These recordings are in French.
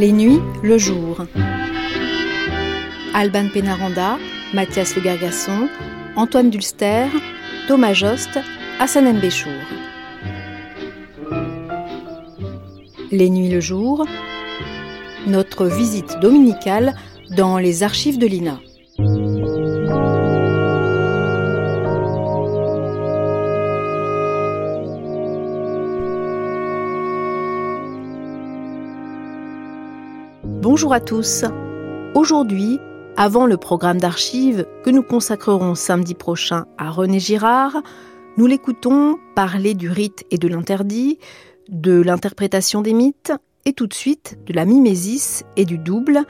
Les nuits, le jour. Alban Pénaranda, Mathias Le Gargasson, Antoine Dulster, Thomas Jost, Hassan Mbéchour. Les nuits, le jour. Notre visite dominicale dans les archives de l'INA. Bonjour à tous. Aujourd'hui, avant le programme d'archives que nous consacrerons samedi prochain à René Girard, nous l'écoutons parler du rite et de l'interdit, de l'interprétation des mythes et tout de suite de la mimésis et du double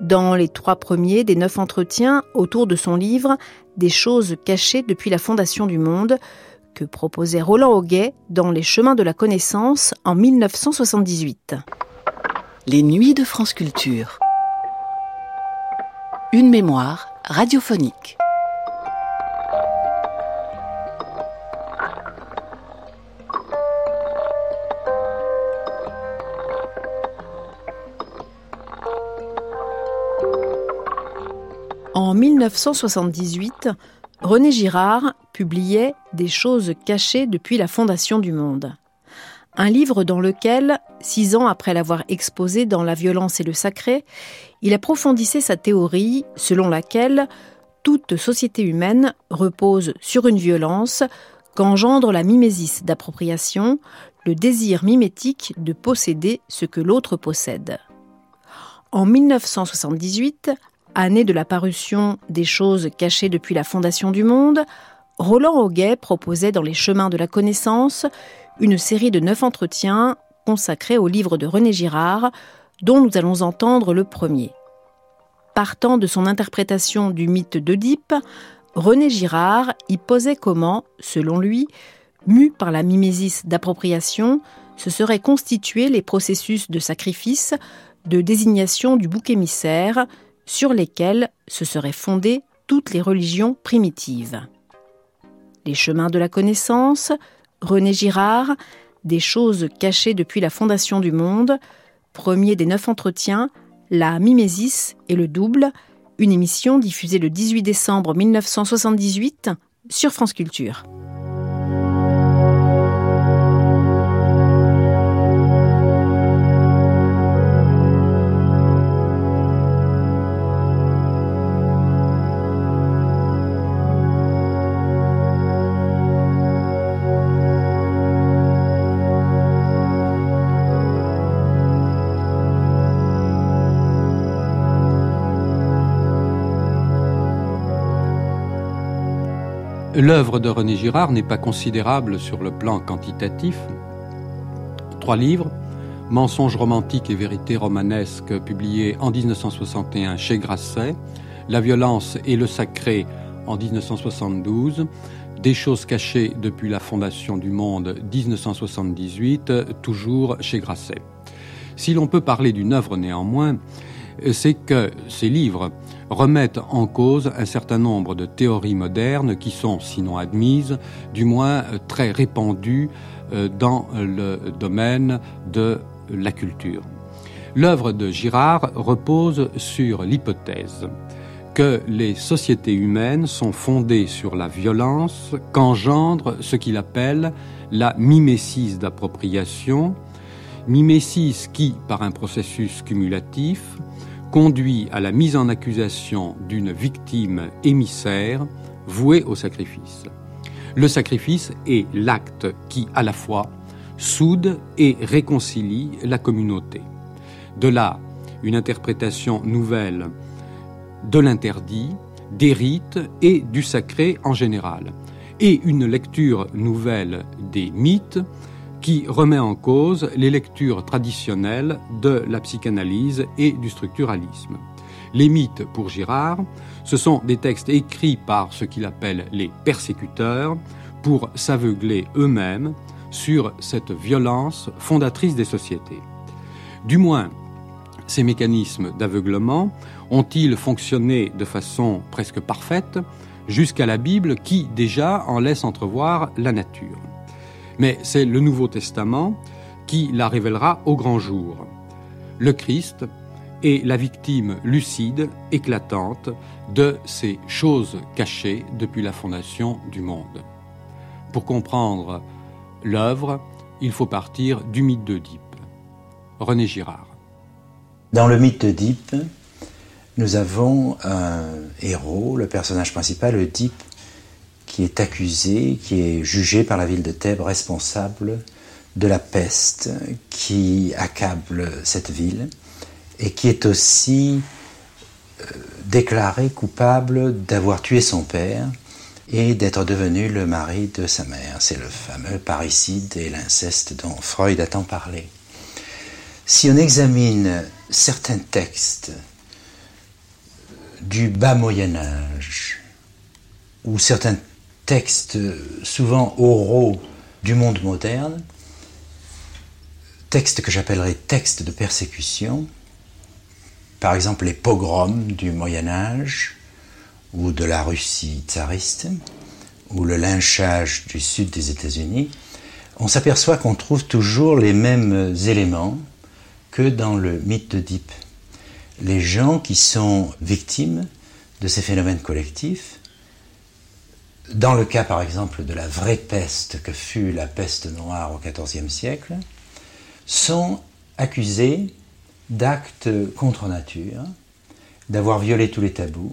dans les trois premiers des neuf entretiens autour de son livre Des choses cachées depuis la fondation du monde que proposait Roland Auguet dans Les chemins de la connaissance en 1978. Les nuits de France Culture. Une mémoire radiophonique. En 1978, René Girard publiait Des choses cachées depuis la fondation du monde. Un livre dans lequel, six ans après l'avoir exposé dans La violence et le sacré, il approfondissait sa théorie selon laquelle toute société humaine repose sur une violence qu'engendre la mimésis d'appropriation, le désir mimétique de posséder ce que l'autre possède. En 1978, année de la parution des choses cachées depuis la fondation du monde, Roland Auguet proposait dans Les chemins de la connaissance une série de neuf entretiens consacrés au livre de René Girard, dont nous allons entendre le premier. Partant de son interprétation du mythe d'Oedipe, René Girard y posait comment, selon lui, mu par la mimésis d'appropriation, se seraient constitués les processus de sacrifice, de désignation du bouc émissaire, sur lesquels se seraient fondées toutes les religions primitives. Les chemins de la connaissance, René Girard, Des choses cachées depuis la fondation du monde, premier des neuf entretiens, La mimésis et le double, une émission diffusée le 18 décembre 1978 sur France Culture. L'œuvre de René Girard n'est pas considérable sur le plan quantitatif. Trois livres, Mensonges romantiques et vérités romanesques, publiés en 1961 chez Grasset, La violence et le sacré en 1972, Des choses cachées depuis la fondation du monde 1978, toujours chez Grasset. Si l'on peut parler d'une œuvre néanmoins, c'est que ces livres remettent en cause un certain nombre de théories modernes qui sont, sinon admises, du moins très répandues euh, dans le domaine de la culture. L'œuvre de Girard repose sur l'hypothèse que les sociétés humaines sont fondées sur la violence qu'engendre ce qu'il appelle la mimésis d'appropriation, mimésis qui, par un processus cumulatif, conduit à la mise en accusation d'une victime émissaire vouée au sacrifice. Le sacrifice est l'acte qui, à la fois, soude et réconcilie la communauté. De là, une interprétation nouvelle de l'interdit, des rites et du sacré en général, et une lecture nouvelle des mythes qui remet en cause les lectures traditionnelles de la psychanalyse et du structuralisme. Les mythes, pour Girard, ce sont des textes écrits par ce qu'il appelle les persécuteurs pour s'aveugler eux-mêmes sur cette violence fondatrice des sociétés. Du moins, ces mécanismes d'aveuglement ont-ils fonctionné de façon presque parfaite jusqu'à la Bible qui déjà en laisse entrevoir la nature mais c'est le Nouveau Testament qui la révélera au grand jour. le Christ est la victime lucide, éclatante de ces choses cachées depuis la fondation du monde. Pour comprendre l'œuvre, il faut partir du mythe d'Oedipe. René Girard. Dans le mythe d'Oedipe, nous avons un héros, le personnage principal, Oedipe, qui est accusé, qui est jugé par la ville de Thèbes responsable de la peste qui accable cette ville et qui est aussi euh, déclaré coupable d'avoir tué son père et d'être devenu le mari de sa mère. C'est le fameux parricide et l'inceste dont Freud a tant parlé. Si on examine certains textes du bas Moyen Âge, ou certains textes souvent oraux du monde moderne, textes que j'appellerais textes de persécution, par exemple les pogroms du Moyen Âge ou de la Russie tsariste, ou le lynchage du sud des États-Unis, on s'aperçoit qu'on trouve toujours les mêmes éléments que dans le mythe d'Oedipe. Les gens qui sont victimes de ces phénomènes collectifs, dans le cas par exemple de la vraie peste que fut la peste noire au XIVe siècle, sont accusés d'actes contre nature, d'avoir violé tous les tabous.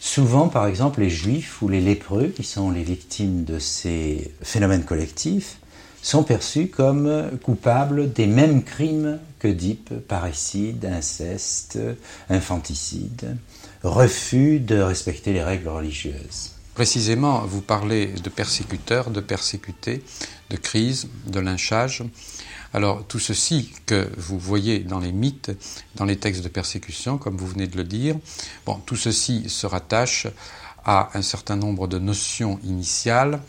Souvent, par exemple, les juifs ou les lépreux, qui sont les victimes de ces phénomènes collectifs, sont perçus comme coupables des mêmes crimes que DIP, parricide, inceste, infanticide, refus de respecter les règles religieuses. Précisément, vous parlez de persécuteurs, de persécutés, de crise, de lynchage. Alors tout ceci que vous voyez dans les mythes, dans les textes de persécution, comme vous venez de le dire, bon, tout ceci se rattache à un certain nombre de notions initiales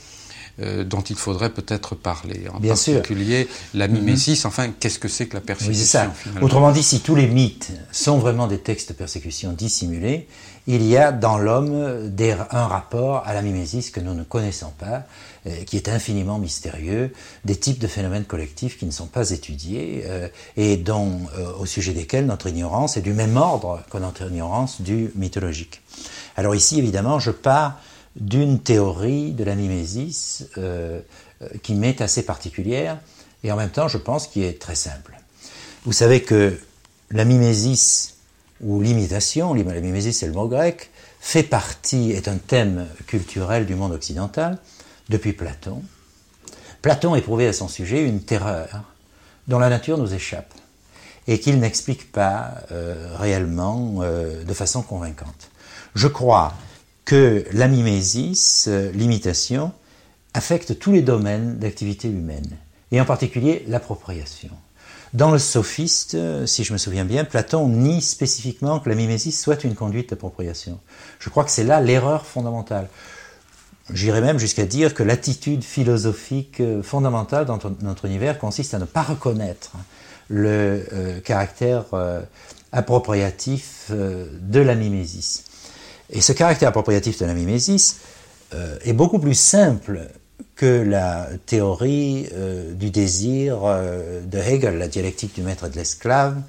euh, dont il faudrait peut-être parler. En Bien particulier la mhm. mimésis, enfin, qu'est-ce que c'est que la persécution Autrement dit, si tous les mythes sont vraiment des textes de persécution dissimulés, il y a dans l'homme un rapport à la mimésis que nous ne connaissons pas, euh, qui est infiniment mystérieux, des types de phénomènes collectifs qui ne sont pas étudiés euh, et dont, au sujet desquels notre ignorance est du même ordre que notre ignorance du mythologique. Alors ici, évidemment, je pars d'une théorie de la mimésis euh, euh, qui m'est assez particulière et en même temps, je pense, qui est très simple. Vous savez que la mimésis ou l'imitation, la mimésis c'est le mot grec, fait partie, est un thème culturel du monde occidental depuis Platon. Platon éprouvait à son sujet une terreur dont la nature nous échappe et qu'il n'explique pas euh, réellement de façon convaincante. Je crois que la mimésis, euh, l'imitation, affecte tous les domaines d'activité humaine, et en particulier l'appropriation. Dans le sophiste, euh, si je me souviens bien, Platon nie spécifiquement que la mimésis soit une conduite d'appropriation. Je crois que c'est là l'erreur fondamentale. J'irais même jusqu'à dire que l'attitude philosophique euh, fondamentale dans notre univers consiste à ne pas reconnaître le caractère appropriatif de la mimésis. Et ce caractère appropriatif de la mimésis euh, est beaucoup plus simple que la théorie euh, du désir euh, de Hegel, la dialectique du maître et de l'esclave,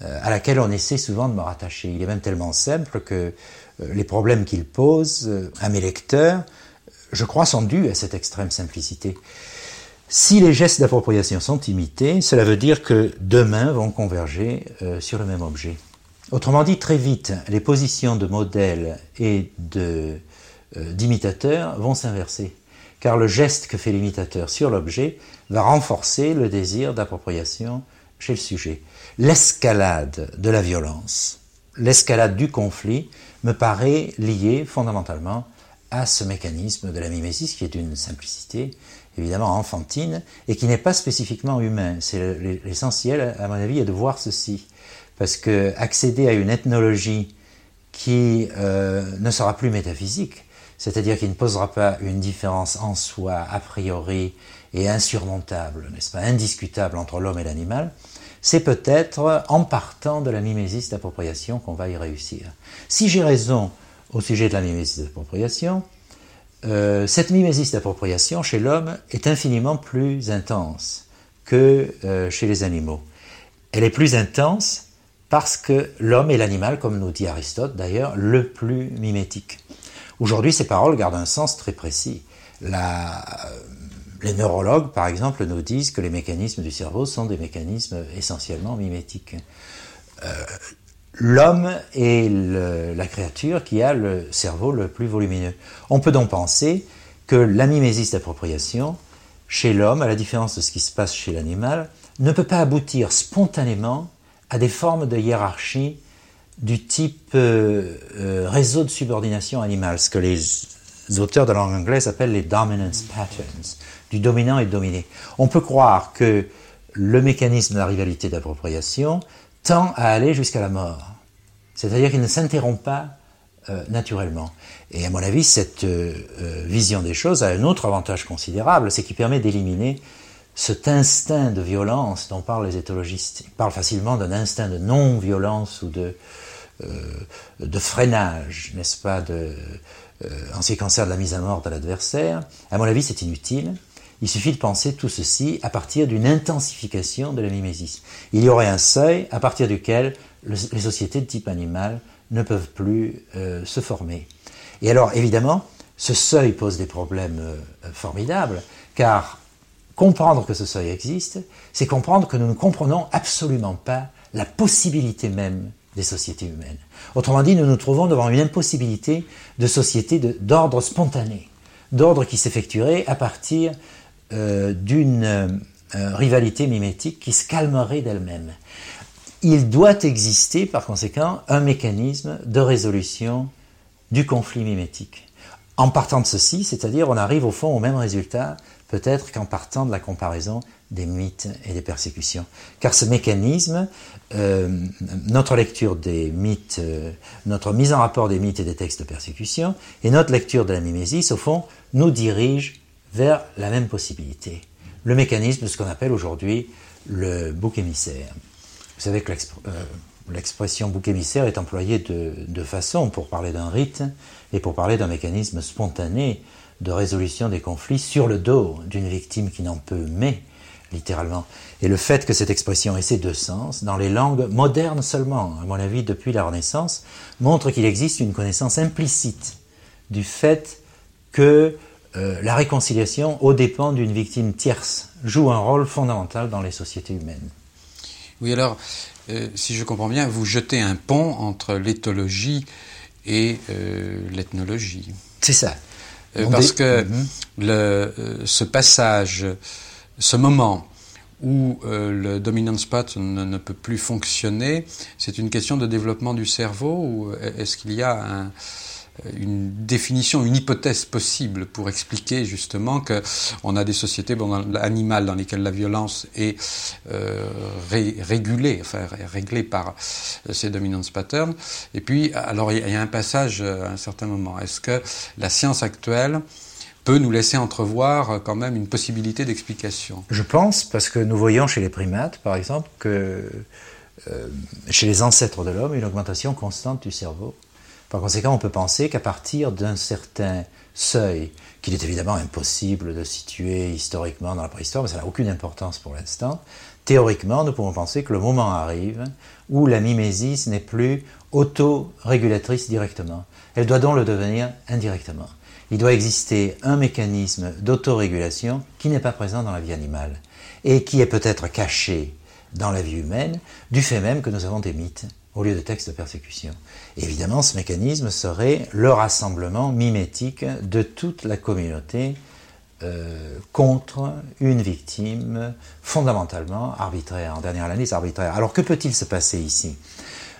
à laquelle on essaie souvent de me rattacher. Il est même tellement simple que les problèmes qu'il pose à mes lecteurs, je crois, sont dus à cette extrême simplicité. Si les gestes d'appropriation sont imités, cela veut dire que deux mains vont converger sur le même objet. Autrement dit, très vite, les positions de modèle et euh, d'imitateur vont s'inverser, car le geste que fait l'imitateur sur l'objet va renforcer le désir d'appropriation chez le sujet. L'escalade de la violence, l'escalade du conflit me paraît liée fondamentalement à ce mécanisme de la mimésis qui est d'une simplicité évidemment enfantine et qui n'est pas spécifiquement humain. C'est l'essentiel, à mon avis, est de voir ceci parce que accéder à une ethnologie qui euh, ne sera plus métaphysique, c'est-à-dire qui ne posera pas une différence en soi a priori et insurmontable, n'est-ce pas, indiscutable entre l'homme et l'animal, c'est peut-être en partant de la mimésis d'appropriation qu'on va y réussir. Si j'ai raison au sujet de la mimésis d'appropriation, euh, cette mimésis d'appropriation chez l'homme est infiniment plus intense que euh, chez les animaux. Elle est plus intense parce que l'homme est l'animal, comme nous dit Aristote d'ailleurs, le plus mimétique. Aujourd'hui, ces paroles gardent un sens très précis. les neurologues, par exemple, nous disent que les mécanismes du cerveau sont des mécanismes essentiellement mimétiques. Euh, l'homme est la créature qui a le cerveau le plus volumineux. On peut donc penser que la mimésis d'appropriation, chez l'homme, à la différence de ce qui se passe chez l'animal, ne peut pas aboutir spontanément à des formes de hiérarchie du type euh, euh, réseau de subordination animale, ce que les auteurs de langue anglaise appellent les dominance patterns, du dominant et dominé. On peut croire que le mécanisme de la rivalité d'appropriation tend à aller jusqu'à la mort. C'est-à-dire qu'il ne s'interrompt pas euh, naturellement. Et à mon avis, cette vision des choses a un autre avantage considérable, c'est qu'il permet d'éliminer cet instinct de violence dont parlent les éthologistes. Ils parlent facilement d'un instinct de non-violence ou de, euh, de freinage, n'est-ce pas, de, euh, en ce qui concerne la mise à mort de l'adversaire. À mon avis, c'est inutile. Il suffit de penser tout ceci à partir d'une intensification de la mimésis. Il y aurait un seuil à partir duquel les sociétés de type animal ne peuvent plus euh, se former. Et alors, évidemment, ce seuil pose des problèmes formidables, car Comprendre que ce seuil existe, c'est comprendre que nous ne comprenons absolument pas la possibilité même des sociétés humaines. Autrement dit, nous nous trouvons devant une impossibilité de société d'ordre spontané, d'ordre qui s'effectuerait à partir euh, d'une euh, rivalité mimétique qui se calmerait d'elle-même. Il doit exister, par conséquent, un mécanisme de résolution du conflit mimétique. En partant de ceci, c'est-à-dire on arrive au fond au même résultat, peut-être qu'en partant de la comparaison des mythes et des persécutions. Car ce mécanisme, euh, notre lecture des mythes, euh, notre mise en rapport des mythes et des textes de persécution, et notre lecture de la mimésis, au fond, nous dirige vers la même possibilité. Le mécanisme de ce qu'on appelle aujourd'hui le bouc émissaire. Vous savez que euh, l'expression bouc émissaire est employée de deux façons, pour parler d'un rite et pour parler d'un mécanisme spontané de résolution des conflits sur le dos d'une victime qui n'en peut mais, littéralement. Et le fait que cette expression ait ces deux sens, dans les langues modernes seulement, à mon avis depuis la Renaissance, montre qu'il existe une connaissance implicite du fait que euh, la réconciliation, aux dépens d'une victime tierce, joue un rôle fondamental dans les sociétés humaines. Oui, alors, euh, si je comprends bien, vous jetez un pont entre l'éthologie et euh, l'ethnologie. C'est ça. Euh, parce que mhm. le, euh, ce passage, ce moment où euh, le dominant spot ne, peut plus fonctionner, c'est une question de développement du cerveau ou est-ce qu'il y a un, une définition, une hypothèse possible pour expliquer justement que on a des sociétés bon, animales dans lesquelles la violence est euh, régulée, enfin réglée par ces dominance patterns. Et puis, alors il y a un passage à un certain moment. Est-ce que la science actuelle peut nous laisser entrevoir quand même une possibilité d'explication? Je pense, parce que nous voyons chez les primates, par exemple, que euh, chez les ancêtres de l'homme, une augmentation constante du cerveau par conséquent, on peut penser qu'à partir d'un certain seuil, qu'il est évidemment impossible de situer historiquement dans la préhistoire, mais ça n'a aucune importance pour l'instant, théoriquement, nous pouvons penser que le moment arrive où la mimésis n'est plus auto-régulatrice directement. Elle doit donc le devenir indirectement. Il doit exister un mécanisme d'autorégulation qui n'est pas présent dans la vie animale et qui est peut-être caché dans la vie humaine du fait même que nous avons des mythes au lieu de textes de persécution. Évidemment, ce mécanisme serait le rassemblement mimétique de toute la communauté euh, contre une victime fondamentalement arbitraire, en dernière analyse arbitraire. Alors que peut-il se passer ici?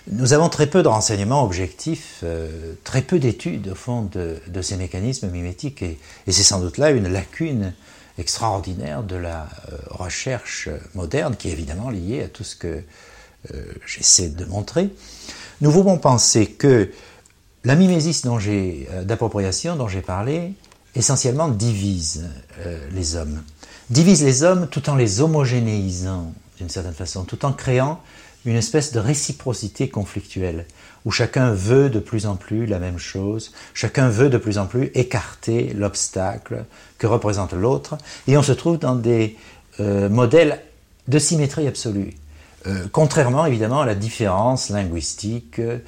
Nous avons très peu de renseignements objectifs, euh, très peu d'études au fond de, ces mécanismes mimétiques, et, c'est sans doute là une lacune extraordinaire de la euh, recherche moderne, qui est évidemment liée à tout ce que j'essaie de montrer, nous pouvons penser que la mimésis euh, d'appropriation dont j'ai parlé, essentiellement divise euh, les hommes. Divise les hommes tout en les homogénéisant d'une certaine façon, tout en créant une espèce de réciprocité conflictuelle, où chacun veut de plus en plus la même chose, chacun veut de plus en plus écarter l'obstacle que représente l'autre, et on se trouve dans des modèles de symétrie absolue. Euh, contrairement évidemment à la différence linguistique euh,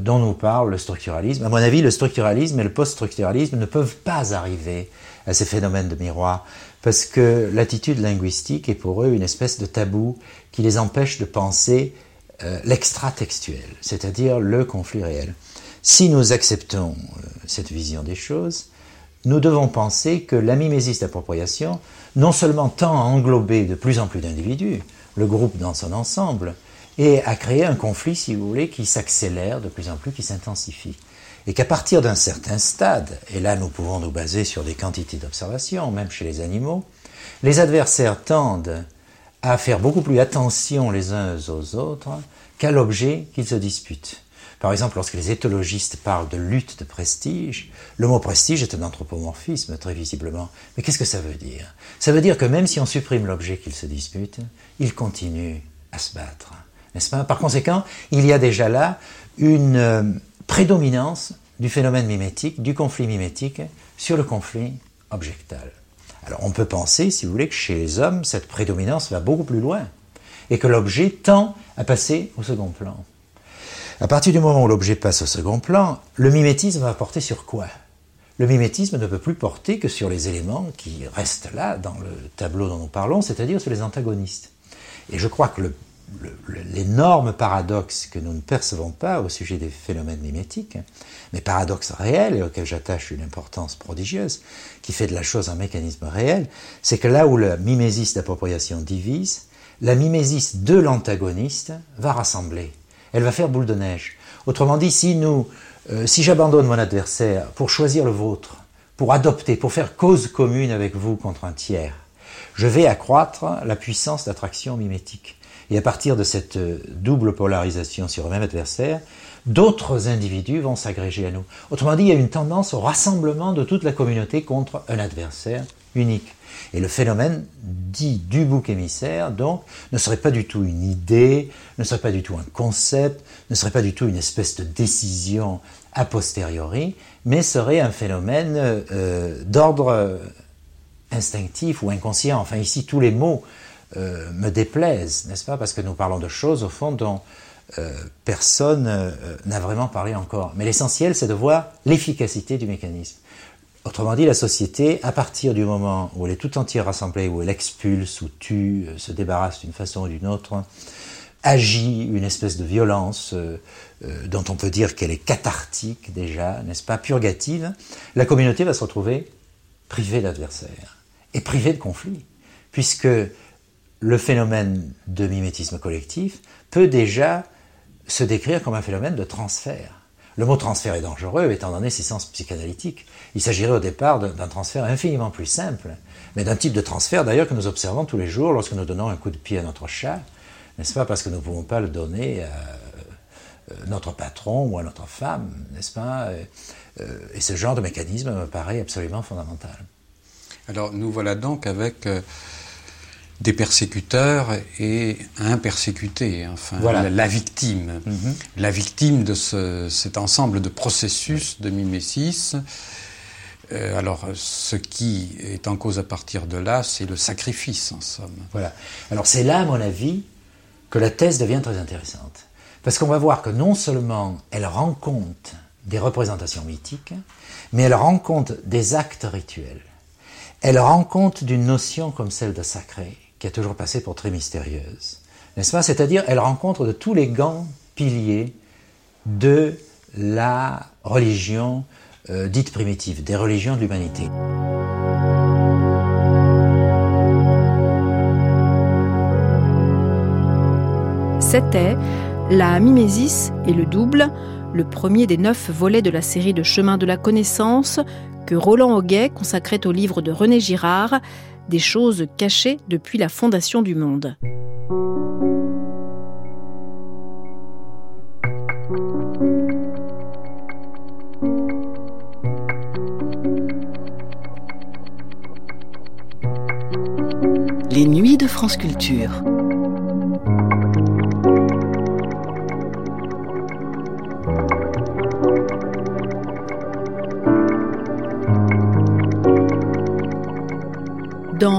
dont nous parle le structuralisme. À mon avis, le structuralisme et le post-structuralisme ne peuvent pas arriver à ces phénomènes de miroir, parce que l'attitude linguistique est pour eux une espèce de tabou qui les empêche de penser euh, l'extra-textuel, c'est-à-dire le conflit réel. Si nous acceptons cette vision des choses, nous devons penser que la mimésis d'appropriation non seulement tend à englober de plus en plus d'individus, le groupe dans son ensemble, et à créer un conflit, si vous voulez, qui s'accélère de plus en plus, qui s'intensifie. Et qu'à partir d'un certain stade, et là nous pouvons nous baser sur des quantités d'observations, même chez les animaux, les adversaires tendent à faire beaucoup plus attention les uns aux autres qu'à l'objet qu'ils se disputent. Par exemple, lorsque les éthologistes parlent de lutte de prestige, le mot prestige est un anthropomorphisme, très visiblement. Mais qu'est-ce que ça veut dire? Ça veut dire que même si on supprime l'objet qu'ils se disputent, ils continuent à se battre. N'est-ce pas? Par conséquent, il y a déjà là une euh, prédominance du phénomène mimétique, du conflit mimétique, sur le conflit objectal. Alors on peut penser, si vous voulez, que chez les hommes, cette prédominance va beaucoup plus loin et que l'objet tend à passer au second plan. À partir du moment où l'objet passe au second plan, le mimétisme va porter sur quoi? Le mimétisme ne peut plus porter que sur les éléments qui restent là dans le tableau dont nous parlons, c'est-à-dire sur les antagonistes. Et je crois que l'énorme paradoxe que nous ne percevons pas au sujet des phénomènes mimétiques, mais paradoxe réel et auquel j'attache une importance prodigieuse, qui fait de la chose un mécanisme réel, c'est que là où la mimésis d'appropriation divise, la mimésis de l'antagoniste va rassembler elle va faire boule de neige. Autrement dit, si nous, euh, si j'abandonne mon adversaire pour choisir le vôtre, pour adopter, pour faire cause commune avec vous contre un tiers, je vais accroître la puissance d'attraction mimétique. Et à partir de cette euh, double polarisation sur le même adversaire, d'autres individus vont s'agréger à nous. Autrement dit, il y a une tendance au rassemblement de toute la communauté contre un adversaire unique. Et le phénomène dit du bouc émissaire, donc, ne serait pas du tout une idée, ne serait pas du tout un concept, ne serait pas du tout une espèce de décision a posteriori, mais serait un phénomène euh, d'ordre instinctif ou inconscient. Enfin, ici, tous les mots euh, me déplaisent, n'est-ce pas? Parce que nous parlons de choses, au fond, dont euh, personne n'a vraiment parlé encore. Mais l'essentiel, c'est de voir l'efficacité du mécanisme. Autrement dit, la société, à partir du moment où elle est tout entière rassemblée, où elle expulse ou tue, euh, se débarrasse d'une façon ou d'une autre, agit une espèce de violence euh, euh, dont on peut dire qu'elle est cathartique déjà, n'est-ce pas, purgative, la communauté va se retrouver privée d'adversaires et privée de conflits, puisque le phénomène de mimétisme collectif peut déjà se décrire comme un phénomène de transfert. Le mot transfert est dangereux étant donné ses sens psychanalytiques. Il s'agirait au départ d'un transfert infiniment plus simple, mais d'un type de transfert d'ailleurs que nous observons tous les jours lorsque nous donnons un coup de pied à notre chat, n'est-ce pas Parce que nous ne pouvons pas le donner à euh, notre patron ou à notre femme, n'est-ce pas euh, Et ce genre de mécanisme me paraît absolument fondamental. Alors nous voilà donc avec euh, des persécuteurs et un persécuté, enfin la, victime, mhm. la victime de cet ensemble de processus de mimésis. Euh, alors, ce qui est en cause à partir de là, c'est le sacrifice, en somme. Voilà. Alors, c'est là, à mon avis, que la thèse devient très intéressante. Parce qu'on va voir que non seulement elle rend compte des représentations mythiques, mais elle rend compte des actes rituels. Elle rend compte d'une notion comme celle de sacré, qui a toujours passé pour très mystérieuse. N'est-ce pas? C'est-à-dire, elle rencontre de tous les grands piliers de la religion euh, dite primitive, des religions de l'humanité. C'était La mimésis et le double, le premier des neuf volets de la série de Chemins de la connaissance que Roland Auguet consacrait au livre de René Girard, des choses cachées depuis la fondation du monde. Les nuits de France Culture.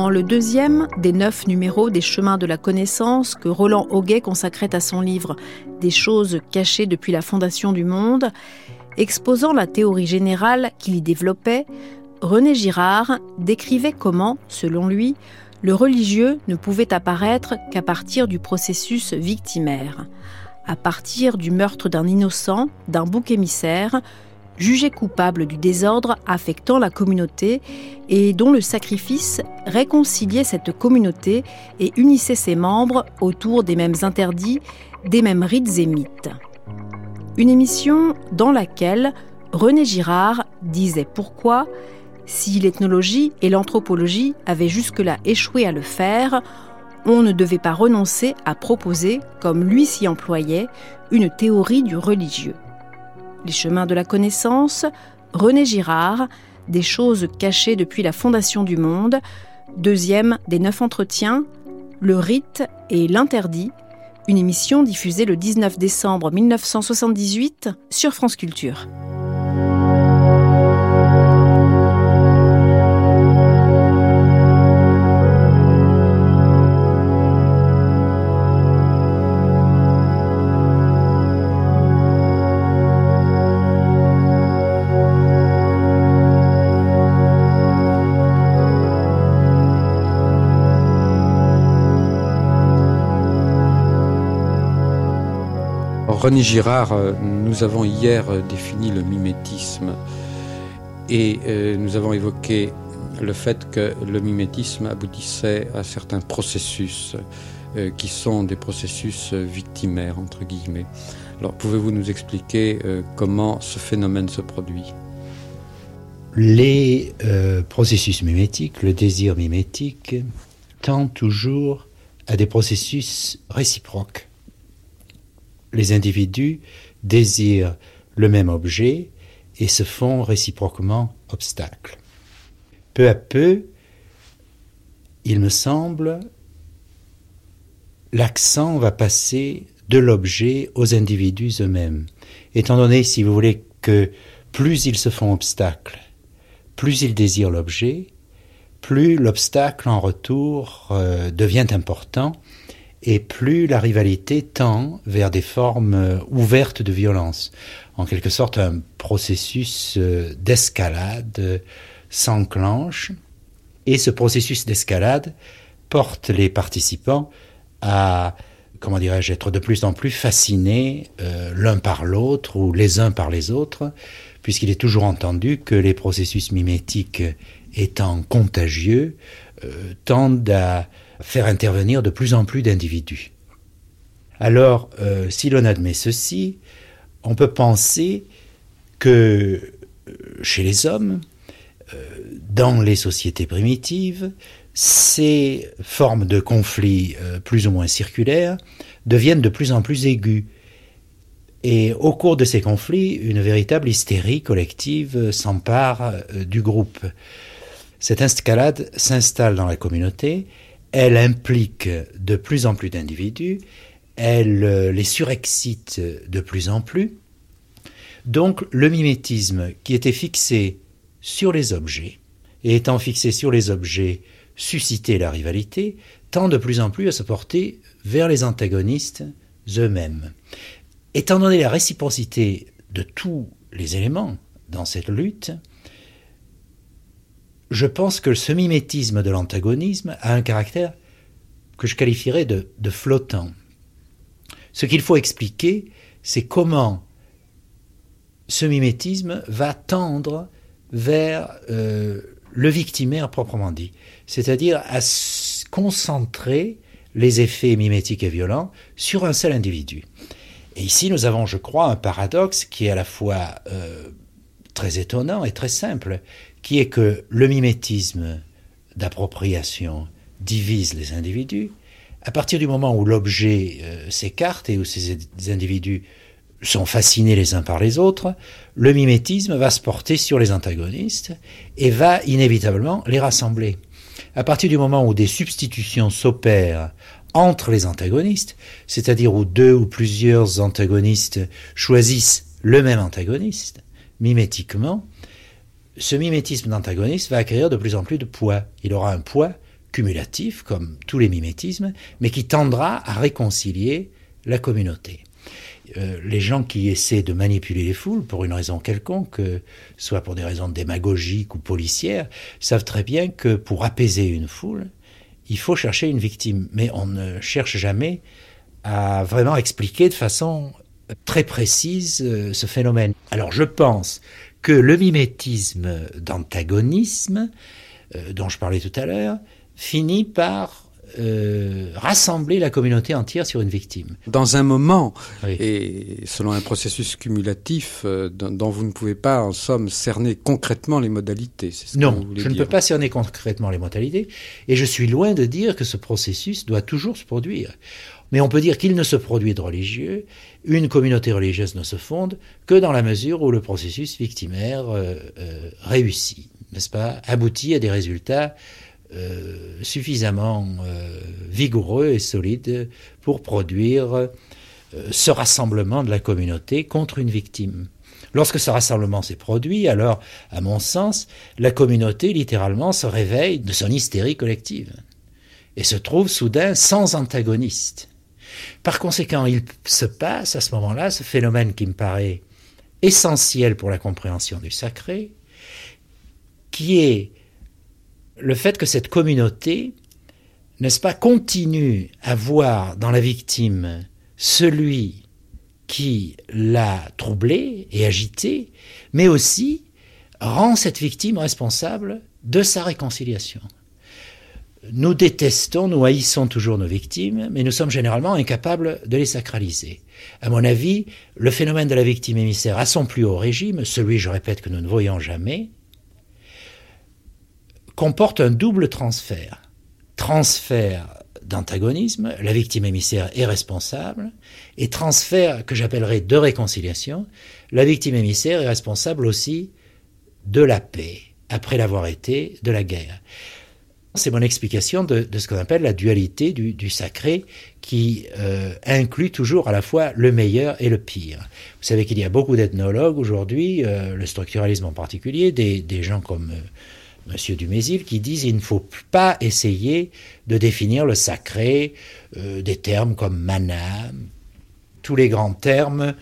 Dans le deuxième des neuf numéros des Chemins de la connaissance que Roland Auguet consacrait à son livre Des choses cachées depuis la fondation du monde, exposant la théorie générale qu'il y développait, René Girard décrivait comment, selon lui, le religieux ne pouvait apparaître qu'à partir du processus victimaire, à partir du meurtre d'un innocent, d'un bouc émissaire, jugé coupable du désordre affectant la communauté et dont le sacrifice réconciliait cette communauté et unissait ses membres autour des mêmes interdits, des mêmes rites et mythes. Une émission dans laquelle René Girard disait pourquoi si l'ethnologie et l'anthropologie avaient jusque-là échoué à le faire, on ne devait pas renoncer à proposer, comme lui s'y employait, une théorie du religieux. Les chemins de la connaissance, René Girard, des choses cachées depuis la fondation du monde, deuxième des neuf entretiens, le rite et l'interdit, une émission diffusée le 19 décembre 1978 sur France Culture. René Girard, euh, nous avons hier euh, défini le mimétisme et euh, nous avons évoqué le fait que le mimétisme aboutissait à certains processus qui sont des processus victimaires, entre guillemets. Alors pouvez-vous nous expliquer comment ce phénomène se produit? Les processus mimétiques, le désir mimétique, tendent toujours à des processus réciproques les individus désirent le même objet et se font réciproquement obstacle. Peu à peu, il me semble, l'accent va passer de l'objet aux individus eux-mêmes. Étant donné, si vous voulez, que plus ils se font obstacle, plus ils désirent l'objet, plus l'obstacle en retour euh, devient important et plus la rivalité tend vers des formes euh, ouvertes de violence. En quelque sorte, un processus euh, d'escalade euh, s'enclenche et ce processus d'escalade porte les participants à, comment dirais-je, être de plus en plus fascinés l'un par l'autre ou les uns par les autres, puisqu'il est toujours entendu que les processus mimétiques étant contagieux tendent à faire intervenir de plus en plus d'individus. Alors, euh, si l'on admet ceci, on peut penser que euh, chez les hommes, euh, dans les sociétés primitives, ces formes de conflits plus ou moins circulaires deviennent de plus en plus aiguës. Et au cours de ces conflits, une véritable hystérie collective s'empare du groupe. Cette escalade s'installe dans la communauté elle implique de plus en plus d'individus, elle euh, les surexcite de plus en plus. Donc le mimétisme qui était fixé sur les objets, et étant fixé sur les objets, suscitait la rivalité, tend de plus en plus à se porter vers les antagonistes eux-mêmes. Étant donné la réciprocité de tous les éléments dans cette lutte, je pense que ce mimétisme de l'antagonisme a un caractère que je qualifierais de, flottant. Ce qu'il faut expliquer, c'est comment ce mimétisme va tendre vers euh, le victimaire proprement dit, c'est-à-dire à concentrer les effets mimétiques et violents sur un seul individu. Et ici, nous avons, je crois, un paradoxe qui est à la fois euh, très étonnant et très simple qui est que le mimétisme d'appropriation divise les individus. À partir du moment où l'objet euh, s'écarte et où ces individus sont fascinés les uns par les autres, le mimétisme va se porter sur les antagonistes et va inévitablement les rassembler. À partir du moment où des substitutions s'opèrent entre les antagonistes, c'est-à-dire où deux ou plusieurs antagonistes choisissent le même antagoniste, mimétiquement, ce mimétisme d'antagoniste va acquérir de plus en plus de poids. Il aura un poids cumulatif, comme tous les mimétismes, mais qui tendra à réconcilier la communauté. Euh, les gens qui essaient de manipuler les foules pour une raison quelconque, soit pour des raisons démagogiques ou policières, savent très bien que pour apaiser une foule, il faut chercher une victime. Mais on ne cherche jamais à vraiment expliquer de façon très précise euh, ce phénomène. Alors je pense que le mimétisme d'antagonisme, euh, dont je parlais tout à l'heure, finit par euh, rassembler la communauté entière sur une victime. Dans un moment, et selon un processus cumulatif euh, dont vous ne pouvez pas, en somme, cerner concrètement les modalités. Ce non, je ne peux pas cerner concrètement les modalités, et je suis loin de dire que ce processus doit toujours se produire. Mais on peut dire qu'il ne se produit de religieux, une communauté religieuse ne se fonde que dans la mesure où le processus victimaire euh, réussit, n'est-ce pas, aboutit à des résultats euh, suffisamment euh, vigoureux et solide pour produire euh, ce rassemblement de la communauté contre une victime. Lorsque ce rassemblement s'est produit, alors, à mon sens, la communauté littéralement se réveille de son hystérie collective et se trouve soudain sans antagoniste. Par conséquent, il se passe à ce moment-là ce phénomène qui me paraît essentiel pour la compréhension du sacré, qui est le fait que cette communauté, n'est-ce pas, continue à voir dans la victime celui qui l'a troublé et agité, mais aussi rend cette victime responsable de sa réconciliation. Nous détestons, nous haïssons toujours nos victimes, mais nous sommes généralement incapables de les sacraliser. À mon avis, le phénomène de la victime émissaire à son plus haut régime, celui, je répète, que nous ne voyons jamais, comporte un double transfert. Transfert d'antagonisme, la victime émissaire est responsable, et transfert que j'appellerais de réconciliation, la victime émissaire est responsable aussi de la paix, après l'avoir été de la guerre. C'est mon explication de, ce qu'on appelle la dualité du, sacré qui euh, inclut toujours à la fois le meilleur et le pire. Vous savez qu'il y a beaucoup d'ethnologues aujourd'hui, euh, le structuralisme en particulier, des, gens comme... Euh, Monsieur Dumézil, qui disent il ne faut pas essayer de définir le sacré, euh, des termes comme mana, tous les grands termes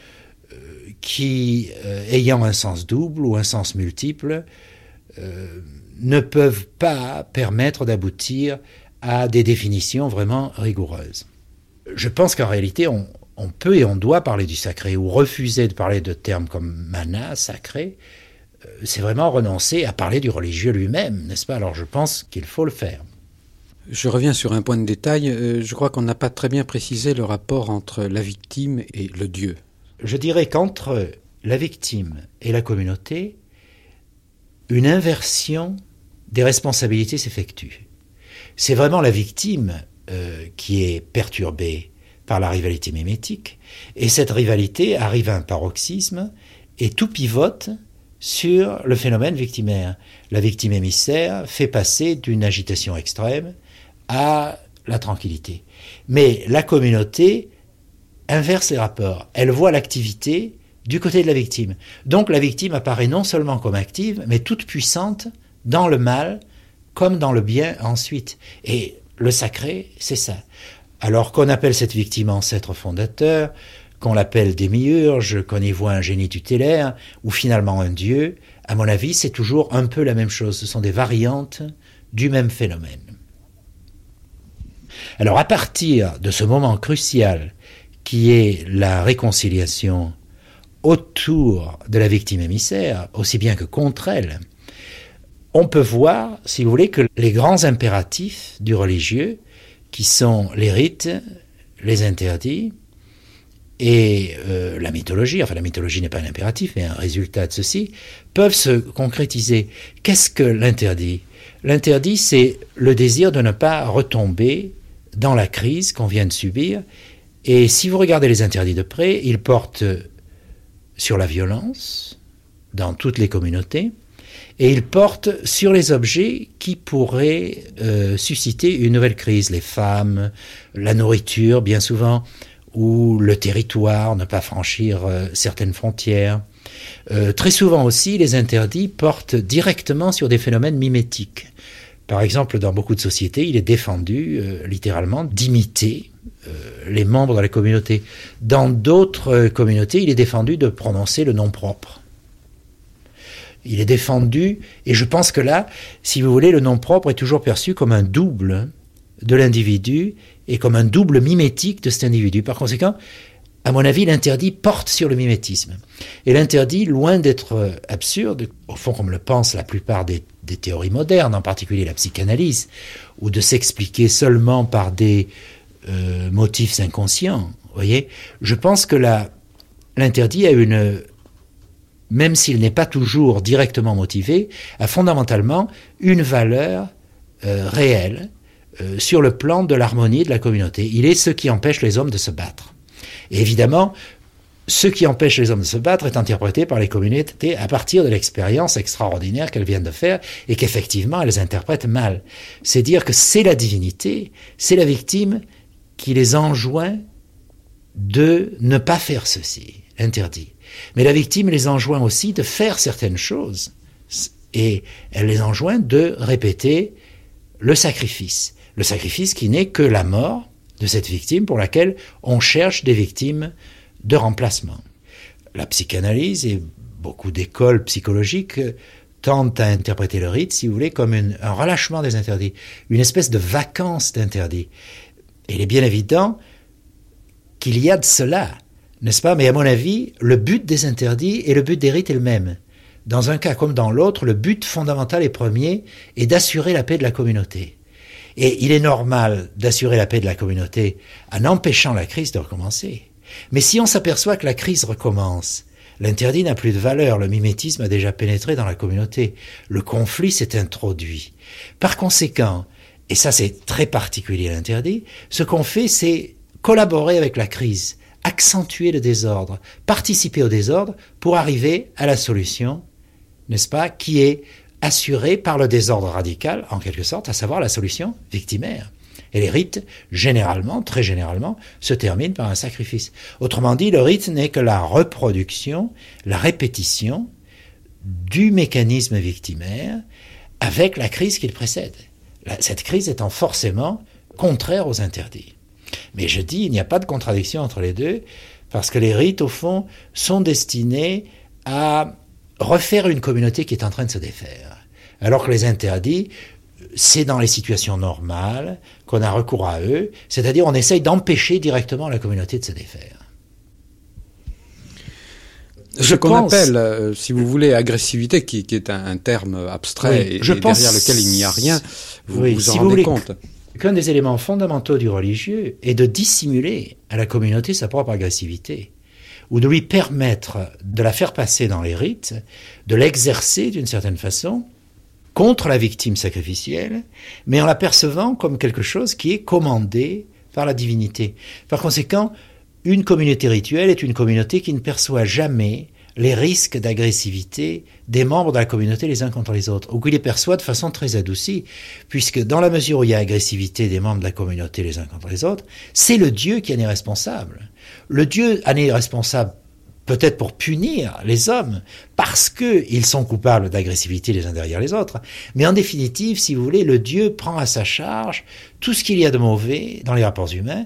qui, ayant un sens double ou un sens multiple, ne peuvent pas permettre d'aboutir à des définitions vraiment rigoureuses. Je pense qu'en réalité, on, on peut et on doit parler du sacré ou refuser de parler de termes comme mana, sacré, euh, c'est vraiment renoncer à parler du religieux lui-même, n'est-ce pas? Alors je pense qu'il faut le faire. Je reviens sur un point de détail. Euh, je crois qu'on n'a pas très bien précisé le rapport entre la victime et le Dieu. Je dirais qu'entre la victime et la communauté, une inversion des responsabilités s'effectue. C'est vraiment la victime euh, qui est perturbée par la rivalité mimétique, et cette rivalité arrive à un paroxysme, et tout pivote sur le phénomène victimaire. La victime émissaire fait passer d'une agitation extrême à la tranquillité. Mais la communauté inverse les rapports. Elle voit l'activité du côté de la victime. Donc la victime apparaît non seulement comme active, mais toute puissante dans le mal comme dans le bien ensuite. Et le sacré, c'est ça. Alors qu'on appelle cette victime ancêtre fondateur, qu'on l'appelle démiurge, qu'on y voit un génie tutélaire, ou finalement un dieu, à mon avis, c'est toujours un peu la même chose. Ce sont des variantes du même phénomène. Alors à partir de ce moment crucial qui est la réconciliation autour de la victime émissaire, aussi bien que contre elle, on peut voir, si vous voulez, que les grands impératifs du religieux, qui sont les rites, les interdits, et euh, la mythologie, enfin la mythologie n'est pas un impératif, mais un résultat de ceci, peuvent se concrétiser. Qu'est-ce que l'interdit? L'interdit, c'est le désir de ne pas retomber dans la crise qu'on vient de subir. Et si vous regardez les interdits de près, ils portent sur la violence dans toutes les communautés, et ils portent sur les objets qui pourraient euh, susciter une nouvelle crise, les femmes, la nourriture, bien souvent, ou le territoire, ne pas franchir euh, certaines frontières. Euh, très souvent aussi, les interdits portent directement sur des phénomènes mimétiques, Par exemple, dans beaucoup de sociétés, il est défendu euh, littéralement d'imiter les membres de la communauté. Dans d'autres communautés, il est défendu de prononcer le nom propre. Il est défendu, et je pense que là, si vous voulez, le nom propre est toujours perçu comme un double de l'individu et comme un double mimétique de cet individu. Par conséquent, à mon avis, l'interdit porte sur le mimétisme. Et l'interdit, loin d'être absurde, au fond comme le pensent la plupart des, théories modernes, en particulier la psychanalyse, ou de s'expliquer seulement par des euh, motifs inconscients, voyez, je pense que l'interdit a une, même s'il n'est pas toujours directement motivé, a fondamentalement une valeur euh, réelle euh, sur le plan de l'harmonie de la communauté. Il est ce qui empêche les hommes de se battre. Et évidemment, ce qui empêche les hommes de se battre est interprété par les communautés à partir de l'expérience extraordinaire qu'elles viennent de faire et qu'effectivement elles interprètent mal. C'est dire que c'est la divinité, c'est la victime qui les enjoint de ne pas faire ceci, interdit. Mais la victime les enjoint aussi de faire certaines choses et elle les enjoint de répéter le sacrifice. Le sacrifice qui n'est que la mort de cette victime pour laquelle on cherche des victimes de remplacement. La psychanalyse et beaucoup d'écoles psychologiques tentent à interpréter le rite, si vous voulez, comme un relâchement des interdits, une espèce de vacance d'interdits. Il est bien évident qu'il y a de cela, n'est-ce pas? Mais à mon avis, le but des interdits et le but des rites est le même. Dans un cas comme dans l'autre, le but fondamental et premier est d'assurer la paix de la communauté. Et il est normal d'assurer la paix de la communauté en empêchant la crise de recommencer. Mais si on s'aperçoit que la crise recommence, l'interdit n'a plus de valeur, le mimétisme a déjà pénétré dans la communauté, le conflit s'est introduit. Par conséquent, et ça c'est très particulier à l'interdit, ce qu'on fait c'est collaborer avec la crise, accentuer le désordre, participer au désordre pour arriver à la solution, n'est-ce pas, qui est assurée par le désordre radical, en quelque sorte, à savoir la solution victimaire. Et les rites, généralement, très généralement, se terminent par un sacrifice. Autrement dit, le rite n'est que la reproduction, la répétition du mécanisme victimaire avec la crise qu'il précède. Cette crise étant forcément contraire aux interdits. Mais je dis, il n'y a pas de contradiction entre les deux, parce que les rites, au fond, sont destinés à refaire une communauté qui est en train de se défaire. Alors que les interdits, c'est dans les situations normales qu'on a recours à eux, c'est-à-dire on essaye d'empêcher directement la communauté de se défaire. Ce qu'on appelle, euh, si vous voulez, agressivité, qui, est un, terme abstrait et, derrière lequel il n'y a rien, vous vous en rendez compte. Qu'un des éléments fondamentaux du religieux est de dissimuler à la communauté sa propre agressivité ou de lui permettre de la faire passer dans les rites, de l'exercer d'une certaine façon contre la victime sacrificielle, mais en la percevant comme quelque chose qui est commandé par la divinité. Par conséquent, une communauté rituelle est une communauté qui ne perçoit jamais les risques d'agressivité des membres de la communauté les uns contre les autres, ou qui les perçoit de façon très adoucie, puisque dans la mesure où il y a agressivité des membres de la communauté les uns contre les autres, c'est le Dieu qui en est responsable. Le Dieu en est responsable peut-être pour punir les hommes, parce qu'ils sont coupables d'agressivité les uns derrière les autres. Mais en définitive, si vous voulez, le Dieu prend à sa charge tout ce qu'il y a de mauvais dans les rapports humains,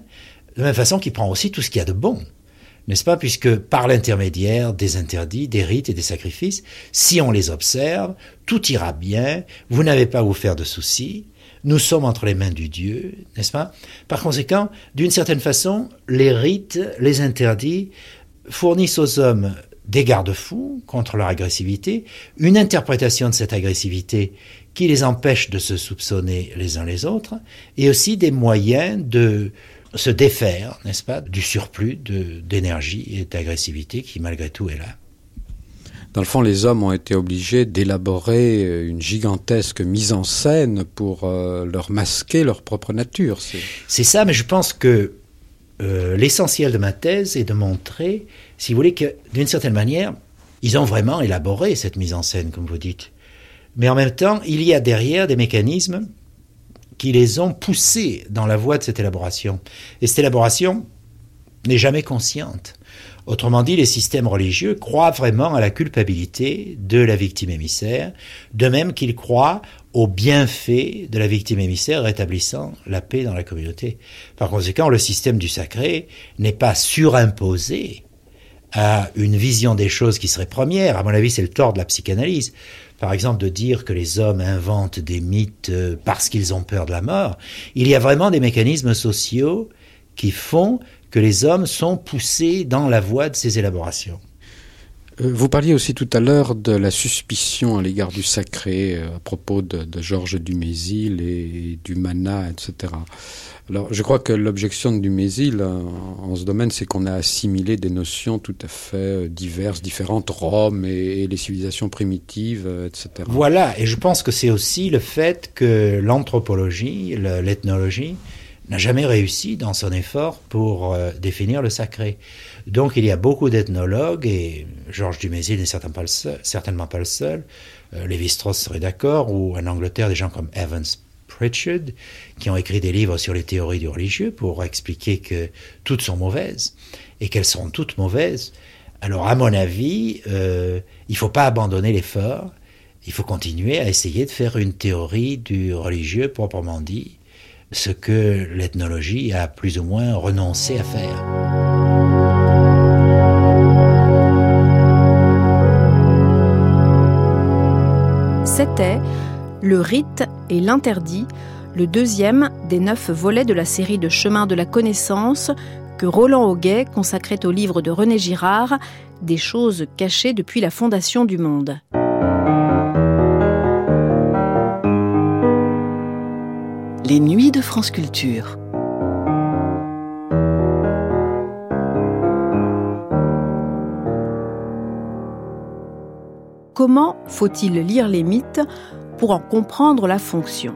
de la même façon qu'il prend aussi tout ce qu'il y a de bon. N'est-ce pas Puisque par l'intermédiaire des interdits, des rites et des sacrifices, si on les observe, tout ira bien, vous n'avez pas à vous faire de soucis, nous sommes entre les mains du Dieu, n'est-ce pas? Par conséquent, d'une certaine façon, les rites, les interdits fournissent aux hommes des garde-fous contre leur agressivité, une interprétation de cette agressivité qui les empêche de se soupçonner les uns les autres, et aussi des moyens de se défaire, n'est-ce pas, du surplus d'énergie et d'agressivité qui malgré tout est là. Dans le fond, les hommes ont été obligés d'élaborer une gigantesque mise en scène pour euh, leur masquer leur propre nature. C'est ça, mais je pense que euh, l'essentiel de ma thèse est de montrer, si vous voulez, que d'une certaine manière, ils ont vraiment élaboré cette mise en scène, comme vous dites. Mais en même temps, il y a derrière des mécanismes qui les ont poussés dans la voie de cette élaboration. Et cette élaboration n'est jamais consciente. Autrement dit, les systèmes religieux croient vraiment à la culpabilité de la victime émissaire, de même qu'ils croient au bienfait de la victime émissaire rétablissant la paix dans la communauté. Par conséquent, le système du sacré n'est pas surimposé à une vision des choses qui serait première. À mon avis, c'est le tort de la psychanalyse. Par exemple, de dire que les hommes inventent des mythes euh, parce qu'ils ont peur de la mort. Il y a vraiment des mécanismes sociaux qui font que les hommes sont poussés dans la voie de ces élaborations. Euh, vous parliez aussi tout à l'heure de la suspicion à l'égard du sacré euh, à propos de, Georges Dumézil et du mana, etc. Alors, je crois que l'objection de Dumézil en, ce domaine, c'est qu'on a assimilé des notions tout à fait euh, diverses, différentes, Rome et, les civilisations primitives, etc. Voilà, et je pense que c'est aussi le fait que l'anthropologie, l'ethnologie, n'a jamais réussi dans son effort pour définir le sacré. Donc il y a beaucoup d'ethnologues, et Georges Dumézil n'est certainement pas le seul, certainement euh, Lévi-Strauss serait d'accord, ou en Angleterre des gens comme Evans Pritchard, qui ont écrit des livres sur les théories du religieux pour expliquer que toutes sont mauvaises, et qu'elles sont toutes mauvaises. Alors à mon avis, euh, il ne faut pas abandonner l'effort, il faut continuer à essayer de faire une théorie du religieux proprement dit, ce que l'ethnologie a plus ou moins renoncé à faire. C'était Le rite et l'interdit, le deuxième des neuf volets de la série de Chemins de la connaissance que Roland Auguet consacrait au livre de René Girard, Des choses cachées depuis la fondation du monde. Les nuits de France Culture. Comment faut-il lire les mythes pour en comprendre la fonction?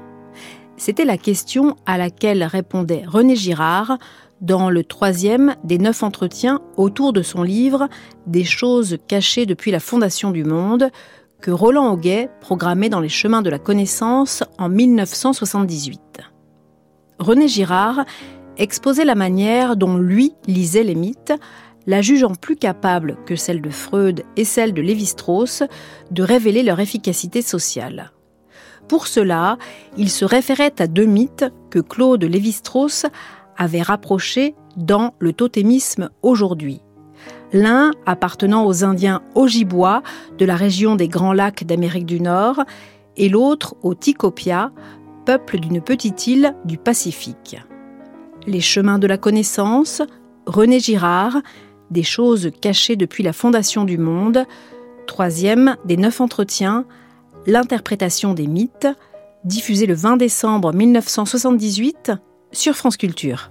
C'était la question à laquelle répondait René Girard dans le troisième des neuf entretiens autour de son livre Des choses cachées depuis la fondation du monde, que Roland Auguet programmait dans les chemins de la connaissance en 1978. René Girard exposait la manière dont lui lisait les mythes, la jugeant plus capable que celle de Freud et celle de Lévi-Strauss de révéler leur efficacité sociale. Pour cela, il se référait à deux mythes que Claude Lévi-Strauss avait rapprochés dans le totémisme aujourd'hui. L'un appartenant aux Indiens Ojibwa de la région des Grands Lacs d'Amérique du Nord et l'autre aux Tikopia, peuple d'une petite île du Pacifique. Les chemins de la connaissance, René Girard, des choses cachées depuis la fondation du monde, troisième des neuf entretiens, l'interprétation des mythes, diffusé le 20 décembre 1978 sur France Culture.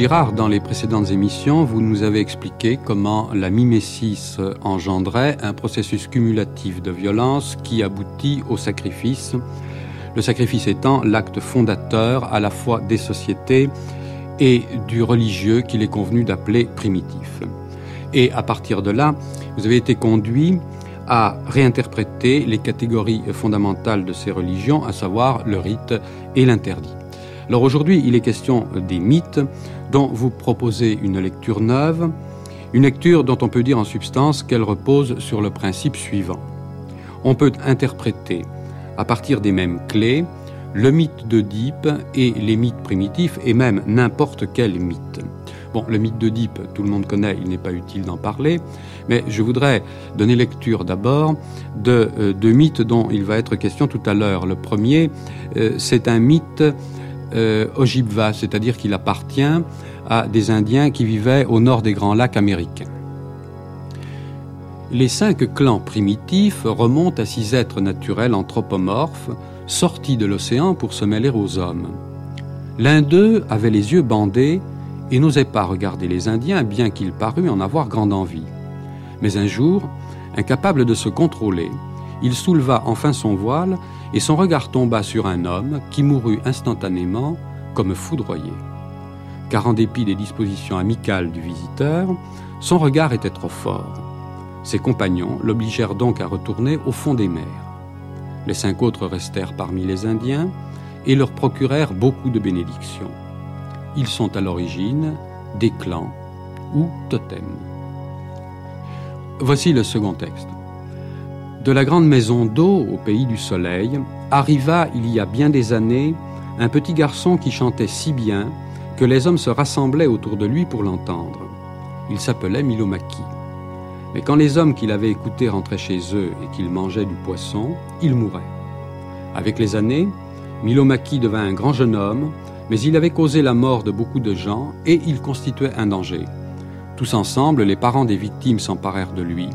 Girard, dans les précédentes émissions, vous nous avez expliqué comment la mimésis engendrait un processus cumulatif de violence qui aboutit au sacrifice, le sacrifice étant l'acte fondateur à la fois des sociétés et du religieux qu'il est convenu d'appeler primitif. Et à partir de là, vous avez été conduit à réinterpréter les catégories fondamentales de ces religions, à savoir le rite et l'interdit. Alors aujourd'hui, il est question des mythes dont vous proposez une lecture neuve, une lecture dont on peut dire en substance qu'elle repose sur le principe suivant. On peut interpréter, à partir des mêmes clés, le mythe d'Oedipe et les mythes primitifs, et même n'importe quel mythe. Bon, le mythe d'Oedipe, tout le monde connaît, il n'est pas utile d'en parler, mais je voudrais donner lecture d'abord de euh, deux mythes dont il va être question tout à l'heure. Le premier, euh, c'est un mythe euh, Ojibwa, c'est-à-dire qu'il appartient à des Indiens qui vivaient au nord des Grands Lacs américains. Les cinq clans primitifs remontent à six êtres naturels anthropomorphes sortis de l'océan pour se mêler aux hommes. L'un d'eux avait les yeux bandés et n'osait pas regarder les Indiens, bien qu'il parût en avoir grande envie. Mais un jour, incapable de se contrôler, il souleva enfin son voile et son regard tomba sur un homme qui mourut instantanément comme foudroyé. Car en dépit des dispositions amicales du visiteur, son regard était trop fort. Ses compagnons l'obligèrent donc à retourner au fond des mers. Les cinq autres restèrent parmi les Indiens et leur procurèrent beaucoup de bénédictions. Ils sont à l'origine des clans ou totems. Voici le second texte. De la grande maison d'eau au pays du soleil arriva il y a bien des années un petit garçon qui chantait si bien que les hommes se rassemblaient autour de lui pour l'entendre. Il s'appelait Milomaki. Mais quand les hommes qui l'avaient écouté rentraient chez eux et qu'ils mangeaient du poisson, il mourait. Avec les années, Milomaki devint un grand jeune homme, mais il avait causé la mort de beaucoup de gens et il constituait un danger. Tous ensemble, les parents des victimes s'emparèrent de lui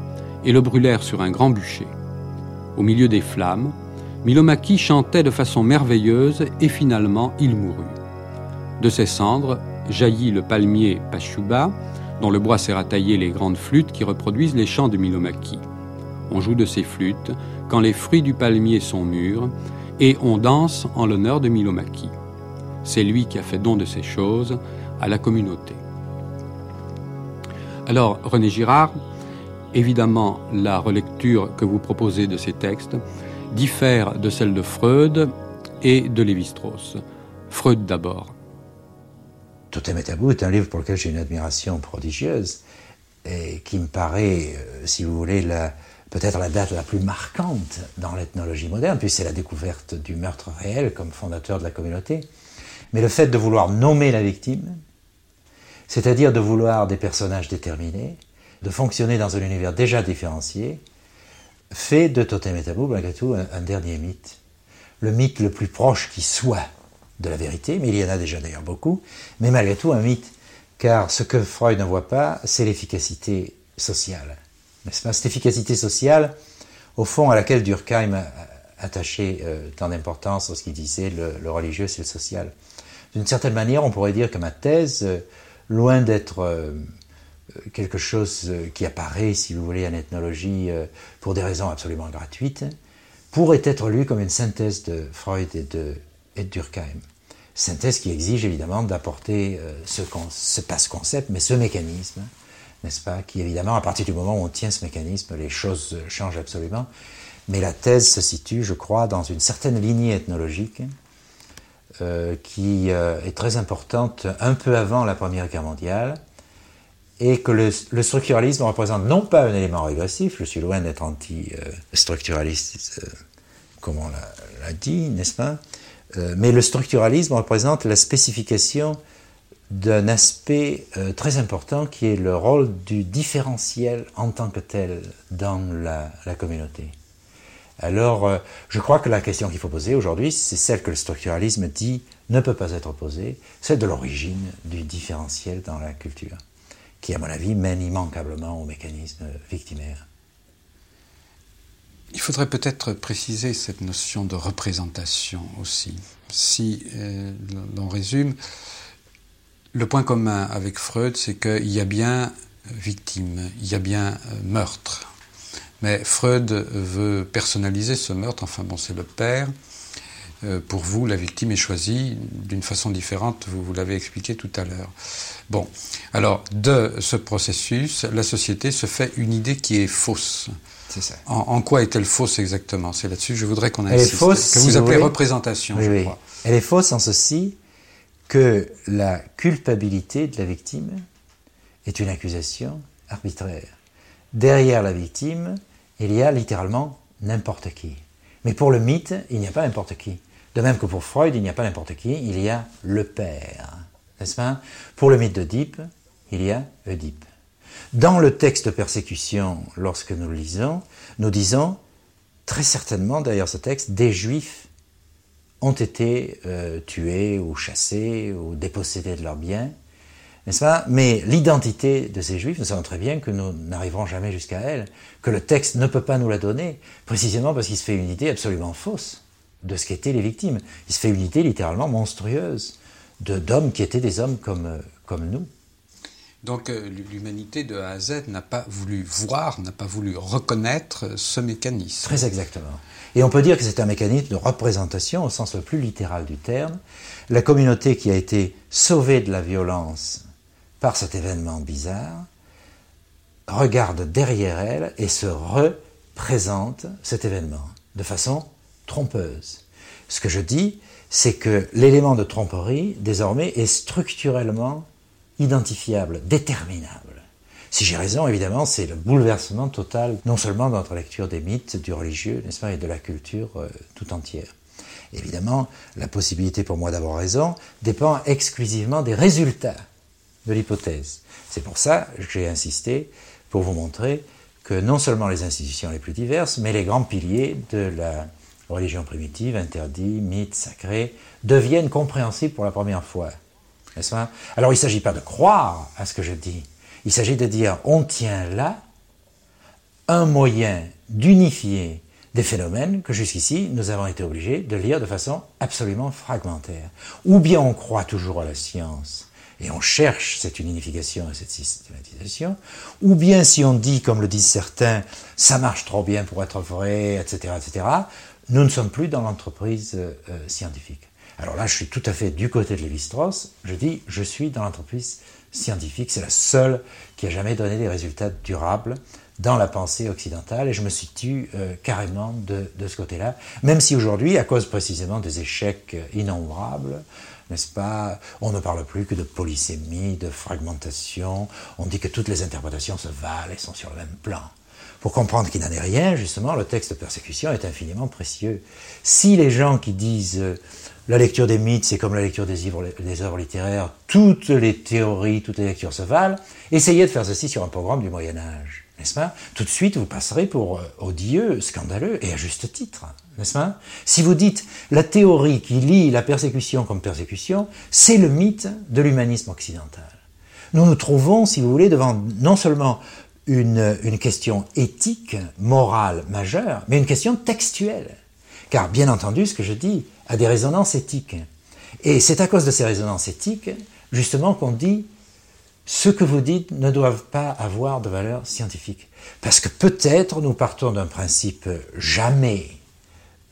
et le brûlèrent sur un grand bûcher. Au milieu des flammes, Milomaki chantait de façon merveilleuse et finalement il mourut. De ses cendres jaillit le palmier Pachuba, dont le bois sert à tailler les grandes flûtes qui reproduisent les chants de Milomaki. On joue de ces flûtes quand les fruits du palmier sont mûrs et on danse en l'honneur de Milomaki. C'est lui qui a fait don de ces choses à la communauté. Alors, René Girard, évidemment, la relecture que vous proposez de ces textes diffère de celle de Freud et de Lévi-Strauss. Freud d'abord. Totem et tabou est un livre pour lequel j'ai une admiration prodigieuse et qui me paraît, euh, si vous voulez, peut-être la date la plus marquante dans l'ethnologie moderne, puisque c'est la découverte du meurtre réel comme fondateur de la communauté. Mais le fait de vouloir nommer la victime, c'est-à-dire de vouloir des personnages déterminés, de fonctionner dans un univers déjà différencié, fait de Totem et Tabou, malgré tout, un, dernier mythe. Le mythe le plus proche qui soit de la vérité, mais il y en a déjà d'ailleurs beaucoup, mais malgré tout un mythe, car ce que Freud ne voit pas, c'est l'efficacité sociale. N'est-ce pas? Cette efficacité sociale, au fond, à laquelle Durkheim a attaché euh, tant d'importance ce qu'il disait, le, religieux, c'est le social. D'une certaine manière, on pourrait dire que ma thèse, euh, loin d'être euh, quelque chose qui apparaît, si vous voulez, en ethnologie pour des raisons absolument gratuites, pourrait être lu comme une synthèse de Freud et de, Durkheim. Synthèse qui exige évidemment d'apporter ce, ce passe-concept, mais ce mécanisme, n'est-ce pas, qui évidemment, à partir du moment où on tient ce mécanisme, les choses changent absolument. Mais la thèse se situe, je crois, dans une certaine lignée ethnologique euh, qui euh, est très importante un peu avant la Première Guerre mondiale et que le, structuralisme représente non pas un élément régressif, je suis loin d'être anti-structuraliste, euh, comme on l'a dit, n'est-ce pas Mais le structuralisme représente la spécification d'un aspect très important qui est le rôle du différentiel en tant que tel dans la communauté. Alors, euh, je crois que la question qu'il faut poser aujourd'hui, c'est celle que le structuralisme dit ne peut pas être posée, c'est de l'origine du différentiel dans la culture, qui, à mon avis, mène immanquablement au mécanisme victimaire. Il faudrait peut-être préciser cette notion de représentation aussi. Si euh, l'on résume, le point commun avec Freud, c'est qu'il y a bien victime, il y a bien euh, meurtre. Mais Freud veut personnaliser ce meurtre, enfin bon, c'est le père. Euh, pour vous, la victime est choisie d'une façon différente, vous, vous l'avez expliqué tout à l'heure. Bon, alors de ce processus, la société se fait une idée qui est fausse. C'est ça. En, quoi est-elle fausse exactement? C'est là-dessus que je voudrais qu'on insiste. Elle est fausse, que vous appelez représentation, je crois. Elle est fausse en ceci que la culpabilité de la victime est une accusation arbitraire derrière la victime, il y a littéralement n'importe qui. Mais pour le mythe, il n'y a pas n'importe qui. De même que pour Freud, il n'y a pas n'importe qui, il y a le père. N'est-ce pas Pour le mythe d'Oedipe, il y a Oedipe. Dans le texte de persécution, lorsque nous le lisons, nous disons, très certainement derrière ce texte, des juifs ont été euh, tués ou chassés ou dépossédés de leurs biens, n'est-ce pas Mais l'identité de ces juifs, nous savons très bien que nous n'arriverons jamais jusqu'à elle, que le texte ne peut pas nous la donner, précisément parce qu'il se fait une idée absolument fausse de ce qu'étaient les victimes. Il se fait une idée littéralement monstrueuse d'hommes qui étaient des hommes comme, comme nous. Donc euh, l'humanité de A à Z n'a pas voulu voir, n'a pas voulu reconnaître ce mécanisme. Très exactement. Et on peut dire que c'est un mécanisme de représentation au sens le plus littéral du terme. La communauté qui a été sauvée de la violence par cet événement bizarre regarde derrière elle et se représente cet événement de façon trompeuse. Ce que je dis, c'est que l'élément de tromperie, désormais, est structurellement identifiable, déterminable. Si j'ai raison, évidemment, c'est le bouleversement total, non seulement de notre lecture des mythes, du religieux, n'est-ce pas, et de la culture euh, tout entière. Évidemment, la possibilité pour moi d'avoir raison dépend exclusivement des résultats de l'hypothèse. C'est pour ça que j'ai insisté pour vous montrer que non seulement les institutions les plus diverses, mais les grands piliers de la religion primitive, interdits, mythes, sacrés, deviennent compréhensibles pour la première fois. N'est-ce Alors il ne s'agit pas de croire à ce que je dis, il s'agit de dire on tient là un moyen d'unifier des phénomènes que jusqu'ici nous avons été obligés de lire de façon absolument fragmentaire. Ou bien on croit toujours à la science et on cherche cette unification et cette systématisation, ou bien si on dit, comme le disent certains, ça marche trop bien pour être vrai, etc., etc., nous ne sommes plus dans l'entreprise euh, scientifique. Alors là, je suis tout à fait du côté de Lévi-Strauss, je dis, je suis dans l'entreprise scientifique, c'est la seule qui a jamais donné des résultats durables dans la pensée occidentale, et je me situe euh, carrément de, de ce côté-là, même si aujourd'hui, à cause précisément des échecs innombrables, n'est-ce pas On ne parle plus que de polysémie, de fragmentation, on dit que toutes les interprétations se valent et sont sur le même plan. Pour comprendre qu'il n'en est rien, justement, le texte de persécution est infiniment précieux. Si les gens qui disent euh, la lecture des mythes, c'est comme la lecture des œuvres, œuvres, littéraires, toutes les théories, toutes les lectures se valent, essayez de faire ceci sur un programme du Moyen Âge n'est-ce pas? Tout de suite, vous passerez pour euh, odieux, scandaleux, et à juste titre, n'est-ce pas? Si vous dites la théorie qui lie la persécution comme persécution, c'est le mythe de l'humanisme occidental. Nous nous trouvons, si vous voulez, devant non seulement une, question éthique, morale majeure, mais une question textuelle. Car bien entendu, ce que je dis a des résonances éthiques. Et c'est à cause de ces résonances éthiques, justement, qu'on dit ce que vous dites ne doivent pas avoir de valeur scientifique. Parce que peut-être nous partons d'un principe jamais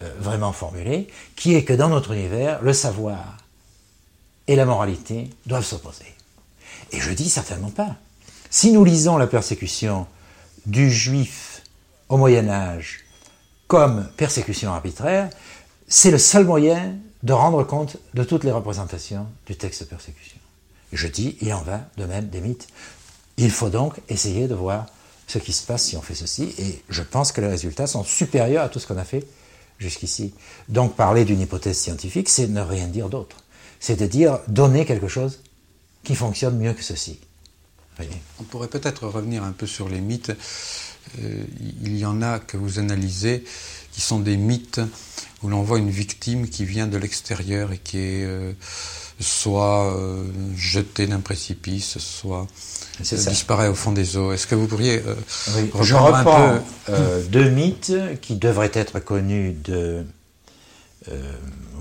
euh, vraiment formulé, qui est que dans notre univers, le savoir et la moralité doivent s'opposer. Et je dis certainement pas. Si nous lisons la persécution du juif au Moyen Âge comme persécution arbitraire, c'est le seul moyen de rendre compte de toutes les représentations du texte de persécution. Je dis, il en va de même des mythes. Il faut donc essayer de voir ce qui se passe si on fait ceci, et je pense que les résultats sont supérieurs à tout ce qu'on a fait jusqu'ici. Donc parler d'une hypothèse scientifique, c'est ne rien dire d'autre. C'est de dire, donner quelque chose qui fonctionne mieux que ceci. On pourrait peut-être revenir un peu sur les mythes. Euh, il y en a que vous analysez qui sont des mythes où l'on voit une victime qui vient de l'extérieur et qui est euh, soit euh, jeté d'un précipice, soit disparaît au fond des eaux. Est-ce que vous pourriez euh, Je reprends un peu... deux mythes qui devraient être connus de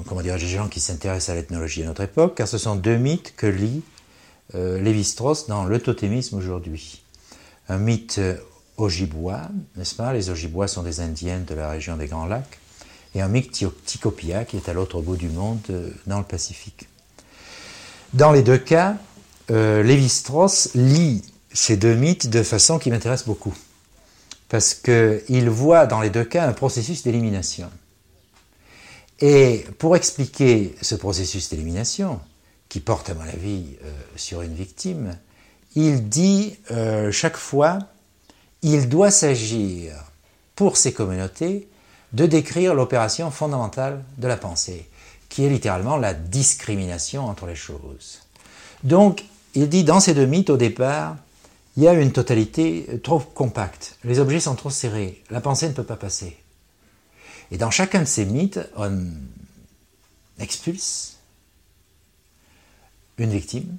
comment dire, des gens qui s'intéressent à l'ethnologie à notre époque, car ce sont deux mythes que lit Lévi-Strauss dans Le totémisme aujourd'hui. Un mythe Ojibwa, n'est-ce pas? Les Ojibwa sont des Indiennes de la région des Grands Lacs, et un mythe Tikopia qui est à l'autre bout du monde, dans le Pacifique. Dans les deux cas, euh, Lévi-Strauss lit ces deux mythes de façon qui m'intéresse beaucoup. Parce qu'il voit dans les deux cas un processus d'élimination. Et pour expliquer ce processus d'élimination, qui porte à mon avis euh, sur une victime, il dit euh, chaque fois, il doit s'agir pour ces communautés de décrire l'opération fondamentale de la pensée qui est littéralement la discrimination entre les choses. Donc, il dit dans ces deux mythes, au départ, il y a une totalité trop compacte. Les objets sont trop serrés. La pensée ne peut pas passer. Et dans chacun de ces mythes, on expulse une victime,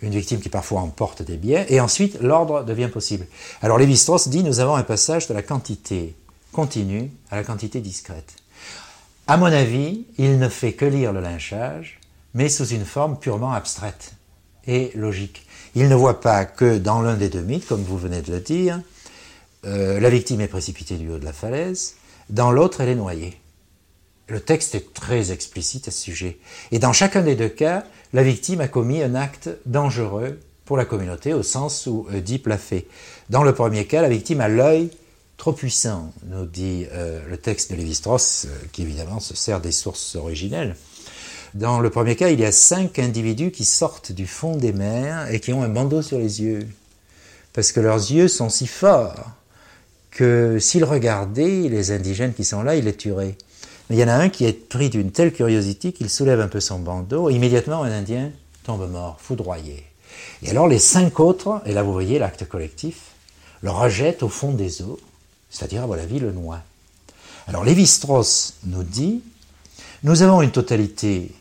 une victime qui parfois emporte des biais, et ensuite l'ordre devient possible. Alors Lévi-Strauss dit nous avons un passage de la quantité continue à la quantité discrète. À mon avis, il ne fait que lire le lynchage, mais sous une forme purement abstraite et logique. Il ne voit pas que dans l'un des deux mythes, comme vous venez de le dire, euh, la victime est précipitée du haut de la falaise, dans l'autre, elle est noyée. Le texte est très explicite à ce sujet. Et dans chacun des deux cas, la victime a commis un acte dangereux pour la communauté, au sens où Oedipe l'a fait. Dans le premier cas, la victime a l'œil trop puissant, nous dit euh, le texte de Lévi-Strauss, euh, qui évidemment se sert des sources originelles. Dans le premier cas, il y a cinq individus qui sortent du fond des mers et qui ont un bandeau sur les yeux, parce que leurs yeux sont si forts que s'ils regardaient les indigènes qui sont là, ils les tueraient. Il y en a un qui est pris d'une telle curiosité qu'il soulève un peu son bandeau, et immédiatement un Indien tombe mort, foudroyé. Et alors les cinq autres, et là vous voyez l'acte collectif, le rejettent au fond des eaux, c'est-à-dire à la vie le noie. Alors Lévi-Strauss nous dit, nous avons une totalité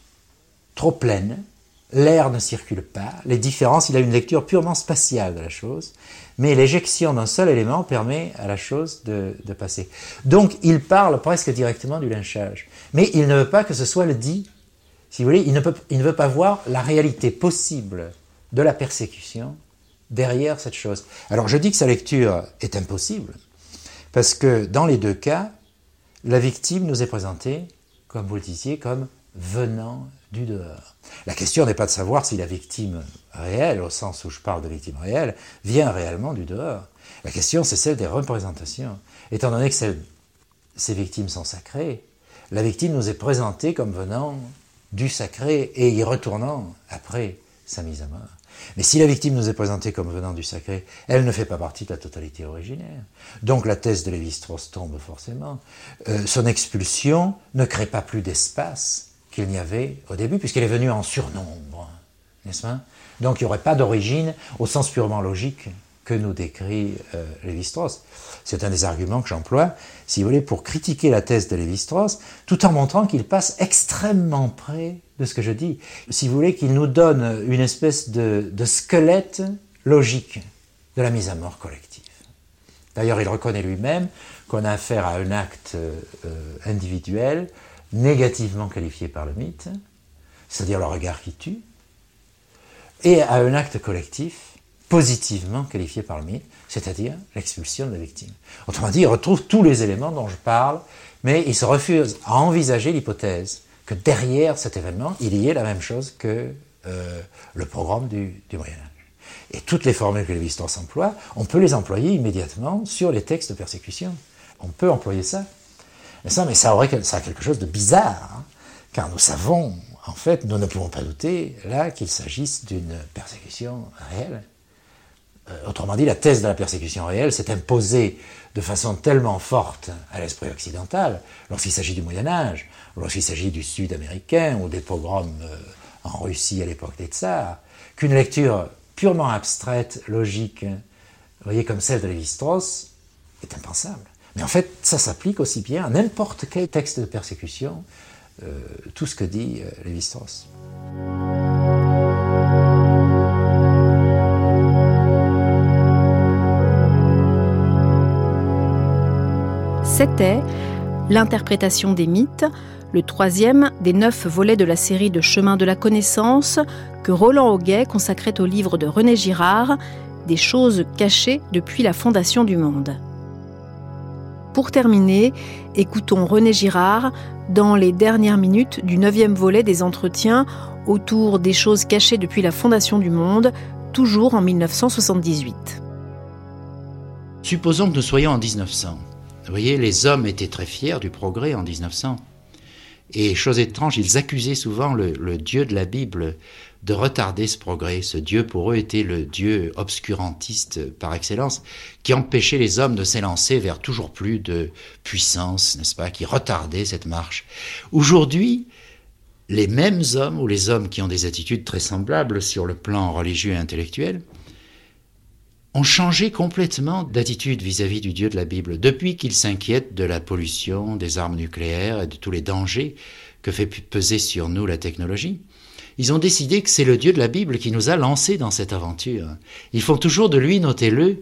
trop pleine, l'air ne circule pas, les différences, il a une lecture purement spatiale de la chose, mais l'éjection d'un seul élément permet à la chose de, passer. Donc il parle presque directement du lynchage, mais il ne veut pas que ce soit le dit, si vous voulez, il ne, il ne veut pas voir la réalité possible de la persécution derrière cette chose. Alors je dis que sa lecture est impossible, parce que dans les deux cas, la victime nous est présentée, comme vous le disiez, comme venant du dehors. La question n'est pas de savoir si la victime réelle, au sens où je parle de victime réelle, vient réellement du dehors. La question, c'est celle des représentations. Étant donné que ces victimes sont sacrées, la victime nous est présentée comme venant du sacré et y retournant après sa mise à mort. Mais si la victime nous est présentée comme venant du sacré, elle ne fait pas partie de la totalité originaire. Donc la thèse de Lévi-Strauss tombe forcément. Euh, son expulsion ne crée pas plus d'espace qu'il n'y avait au début, puisqu'elle est venue en surnombre, n'est-ce pas? Donc il n'y aurait pas d'origine au sens purement logique que nous décrit euh, Lévi-Strauss. C'est un des arguments que j'emploie, si vous voulez, pour critiquer la thèse de Lévi-Strauss, tout en montrant qu'il passe extrêmement près de ce que je dis. Si vous voulez, qu'il nous donne une espèce de, squelette logique de la mise à mort collective. D'ailleurs, il reconnaît lui-même qu'on a affaire à un acte euh, individuel négativement qualifié par le mythe, c'est-à-dire le regard qui tue, et à un acte collectif positivement qualifié par le mythe, c'est-à-dire l'expulsion de la victime. Autrement dit, il retrouve tous les éléments dont je parle, mais il se refuse à envisager l'hypothèse que derrière cet événement, il y ait la même chose que euh, le programme du, Moyen Âge. Et toutes les formules que Lévi-Strauss emploie, on peut les employer immédiatement sur les textes de persécution. On peut employer ça. Mais ça, mais ça aurait a quelque chose de bizarre, hein, car nous savons, en fait, nous ne pouvons pas douter là qu'il s'agisse d'une persécution réelle. Euh, autrement dit, la thèse de la persécution réelle s'est imposée de façon tellement forte à l'esprit occidental, lorsqu'il s'agit du Moyen Âge, lorsqu'il s'agit du Sud américain ou des pogroms euh, en Russie à l'époque des tsars, qu'une lecture purement abstraite, logique, voyez, comme celle de Lévi-Strauss, est impensable. Mais en fait, ça s'applique aussi bien à n'importe quel texte de persécution, euh, tout ce que dit Lévi-Strauss. C'était L'interprétation des mythes, le troisième des neuf volets de la série de Chemin de la connaissance que Roland Auguet consacrait au livre de René Girard, Des choses cachées depuis la fondation du monde. Pour terminer, écoutons René Girard dans les dernières minutes du neuvième volet des entretiens autour des choses cachées depuis la fondation du monde, toujours en 1978. Supposons que nous soyons en 1900. Vous voyez, les hommes étaient très fiers du progrès en 1900. Et chose étrange, ils accusaient souvent le, Dieu de la Bible de retarder ce progrès. Ce Dieu pour eux était le Dieu obscurantiste par excellence, qui empêchait les hommes de s'élancer vers toujours plus de puissance, n'est-ce pas, qui retardait cette marche. Aujourd'hui, les mêmes hommes, ou les hommes qui ont des attitudes très semblables sur le plan religieux et intellectuel, ont changé complètement d'attitude vis-à-vis du Dieu de la Bible depuis qu'ils s'inquiètent de la pollution, des armes nucléaires et de tous les dangers que fait peser sur nous la technologie. Ils ont décidé que c'est le Dieu de la Bible qui nous a lancés dans cette aventure. Ils font toujours de lui, notez-le,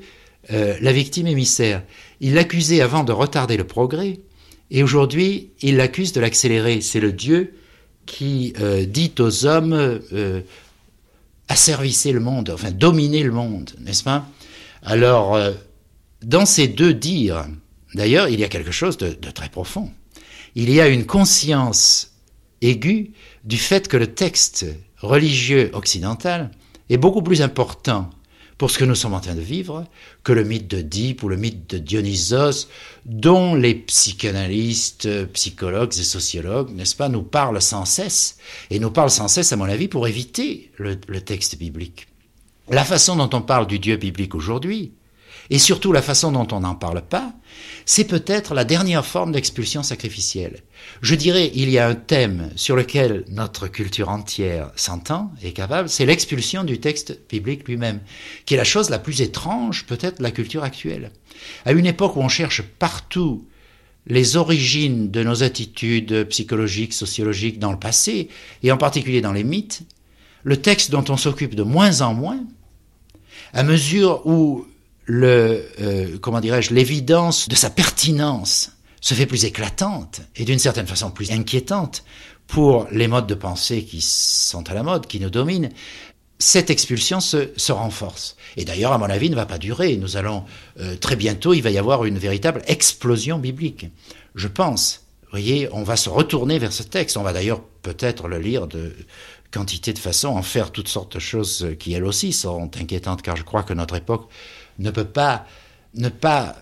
euh, la victime émissaire. Ils l'accusaient avant de retarder le progrès, et aujourd'hui, ils l'accusent de l'accélérer. C'est le Dieu qui euh, dit aux hommes, euh, asservisser le monde, enfin dominer le monde, n'est-ce pas? Alors, euh, dans ces deux dires, d'ailleurs, il y a quelque chose de, très profond. Il y a une conscience aiguë du fait que le texte religieux occidental est beaucoup plus important pour ce que nous sommes en train de vivre que le mythe de Deep ou le mythe de Dionysos, dont les psychanalystes, psychologues et sociologues, n'est-ce pas, nous parlent sans cesse, et nous parlent sans cesse, à mon avis, pour éviter le texte biblique. La façon dont on parle du Dieu biblique aujourd'hui, et surtout la façon dont on n'en parle pas, c'est peut-être la dernière forme d'expulsion sacrificielle. Je dirais, il y a un thème sur lequel notre culture entière s'entend, est capable, c'est l'expulsion du texte biblique lui-même, qui est la chose la plus étrange peut-être de la culture actuelle. À une époque où on cherche partout les origines de nos attitudes psychologiques, sociologiques dans le passé, et en particulier dans les mythes, le texte dont on s'occupe de moins en moins, à mesure où le, euh, comment dirais-je, l'évidence de sa pertinence se fait plus éclatante et d'une certaine façon plus inquiétante pour les modes de pensée qui sont à la mode, qui nous dominent, cette expulsion se, renforce. Et d'ailleurs, à mon avis, ne va pas durer. Nous allons euh, très bientôt, il va y avoir une véritable explosion biblique. Je pense. Vous voyez, on va se retourner vers ce texte. On va d'ailleurs peut-être le lire de quantité de façons, en faire toutes sortes de choses qui elles aussi sont inquiétantes, car je crois que notre époque ne peut pas ne pas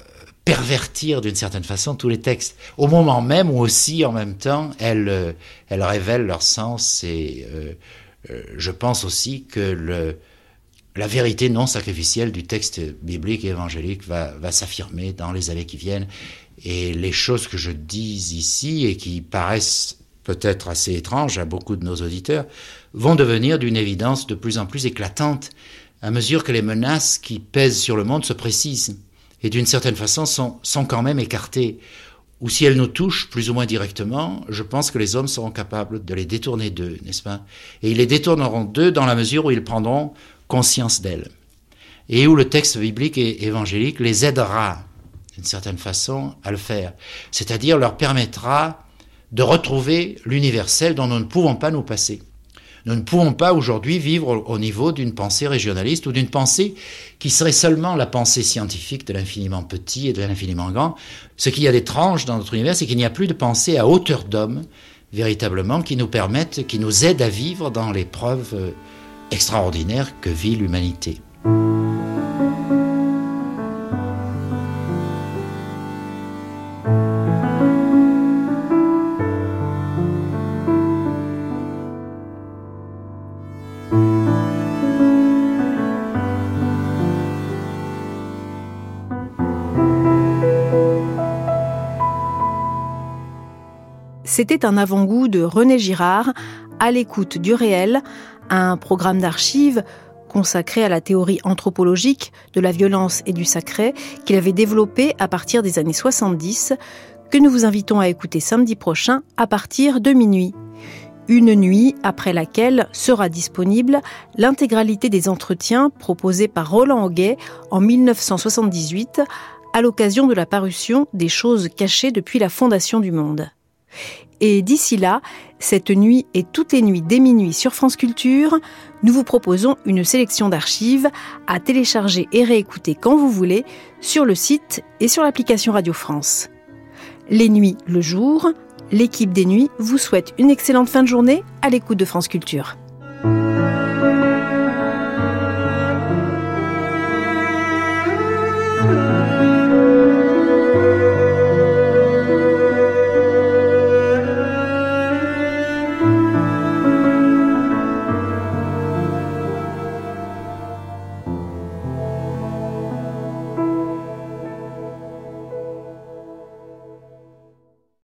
pervertir d'une certaine façon tous les textes, au moment même où aussi en même temps elles, euh, elles révèlent leur sens et euh, euh, je pense aussi que le, la vérité non sacrificielle du texte biblique et évangélique va, va s'affirmer dans les années qui viennent. Et les choses que je dis ici et qui paraissent peut-être assez étranges à beaucoup de nos auditeurs vont devenir d'une évidence de plus en plus éclatante à mesure que les menaces qui pèsent sur le monde se précisent et d'une certaine façon sont, sont quand même écartées. Ou si elles nous touchent plus ou moins directement, je pense que les hommes seront capables de les détourner d'eux, n'est-ce pas? Et ils les détourneront d'eux dans la mesure où ils prendront conscience d'elles. Et où le texte biblique et évangélique les aidera, d'une certaine façon, à le faire. C'est-à-dire leur permettra de retrouver l'universel dont nous ne pouvons pas nous passer. Nous ne pouvons pas aujourd'hui vivre au niveau d'une pensée régionaliste ou d'une pensée qui serait seulement la pensée scientifique de l'infiniment petit et de l'infiniment grand. Ce qu'il y a d'étrange dans notre univers, c'est qu'il n'y a plus de pensée à hauteur d'homme, véritablement, qui nous permettent, qui nous aident à vivre dans l'épreuve euh, extraordinaire que vit l'humanité. C'était un avant-goût de René Girard, à l'écoute du réel, un programme d'archives consacré à la théorie anthropologique de la violence et du sacré qu'il avait développé à partir des années 70, que nous vous invitons à écouter samedi prochain à partir de minuit. Une nuit après laquelle sera disponible l'intégralité des entretiens proposés par Roland Auguet en 1978 à l'occasion de la parution des choses cachées depuis la fondation du monde. Et d'ici là, cette nuit et toutes les nuits dès minuit sur France Culture, nous vous proposons une sélection d'archives à télécharger et réécouter quand vous voulez sur le site et sur l'application Radio France. Les nuits le jour, l'équipe des nuits vous souhaite une excellente fin de journée à l'écoute de France Culture.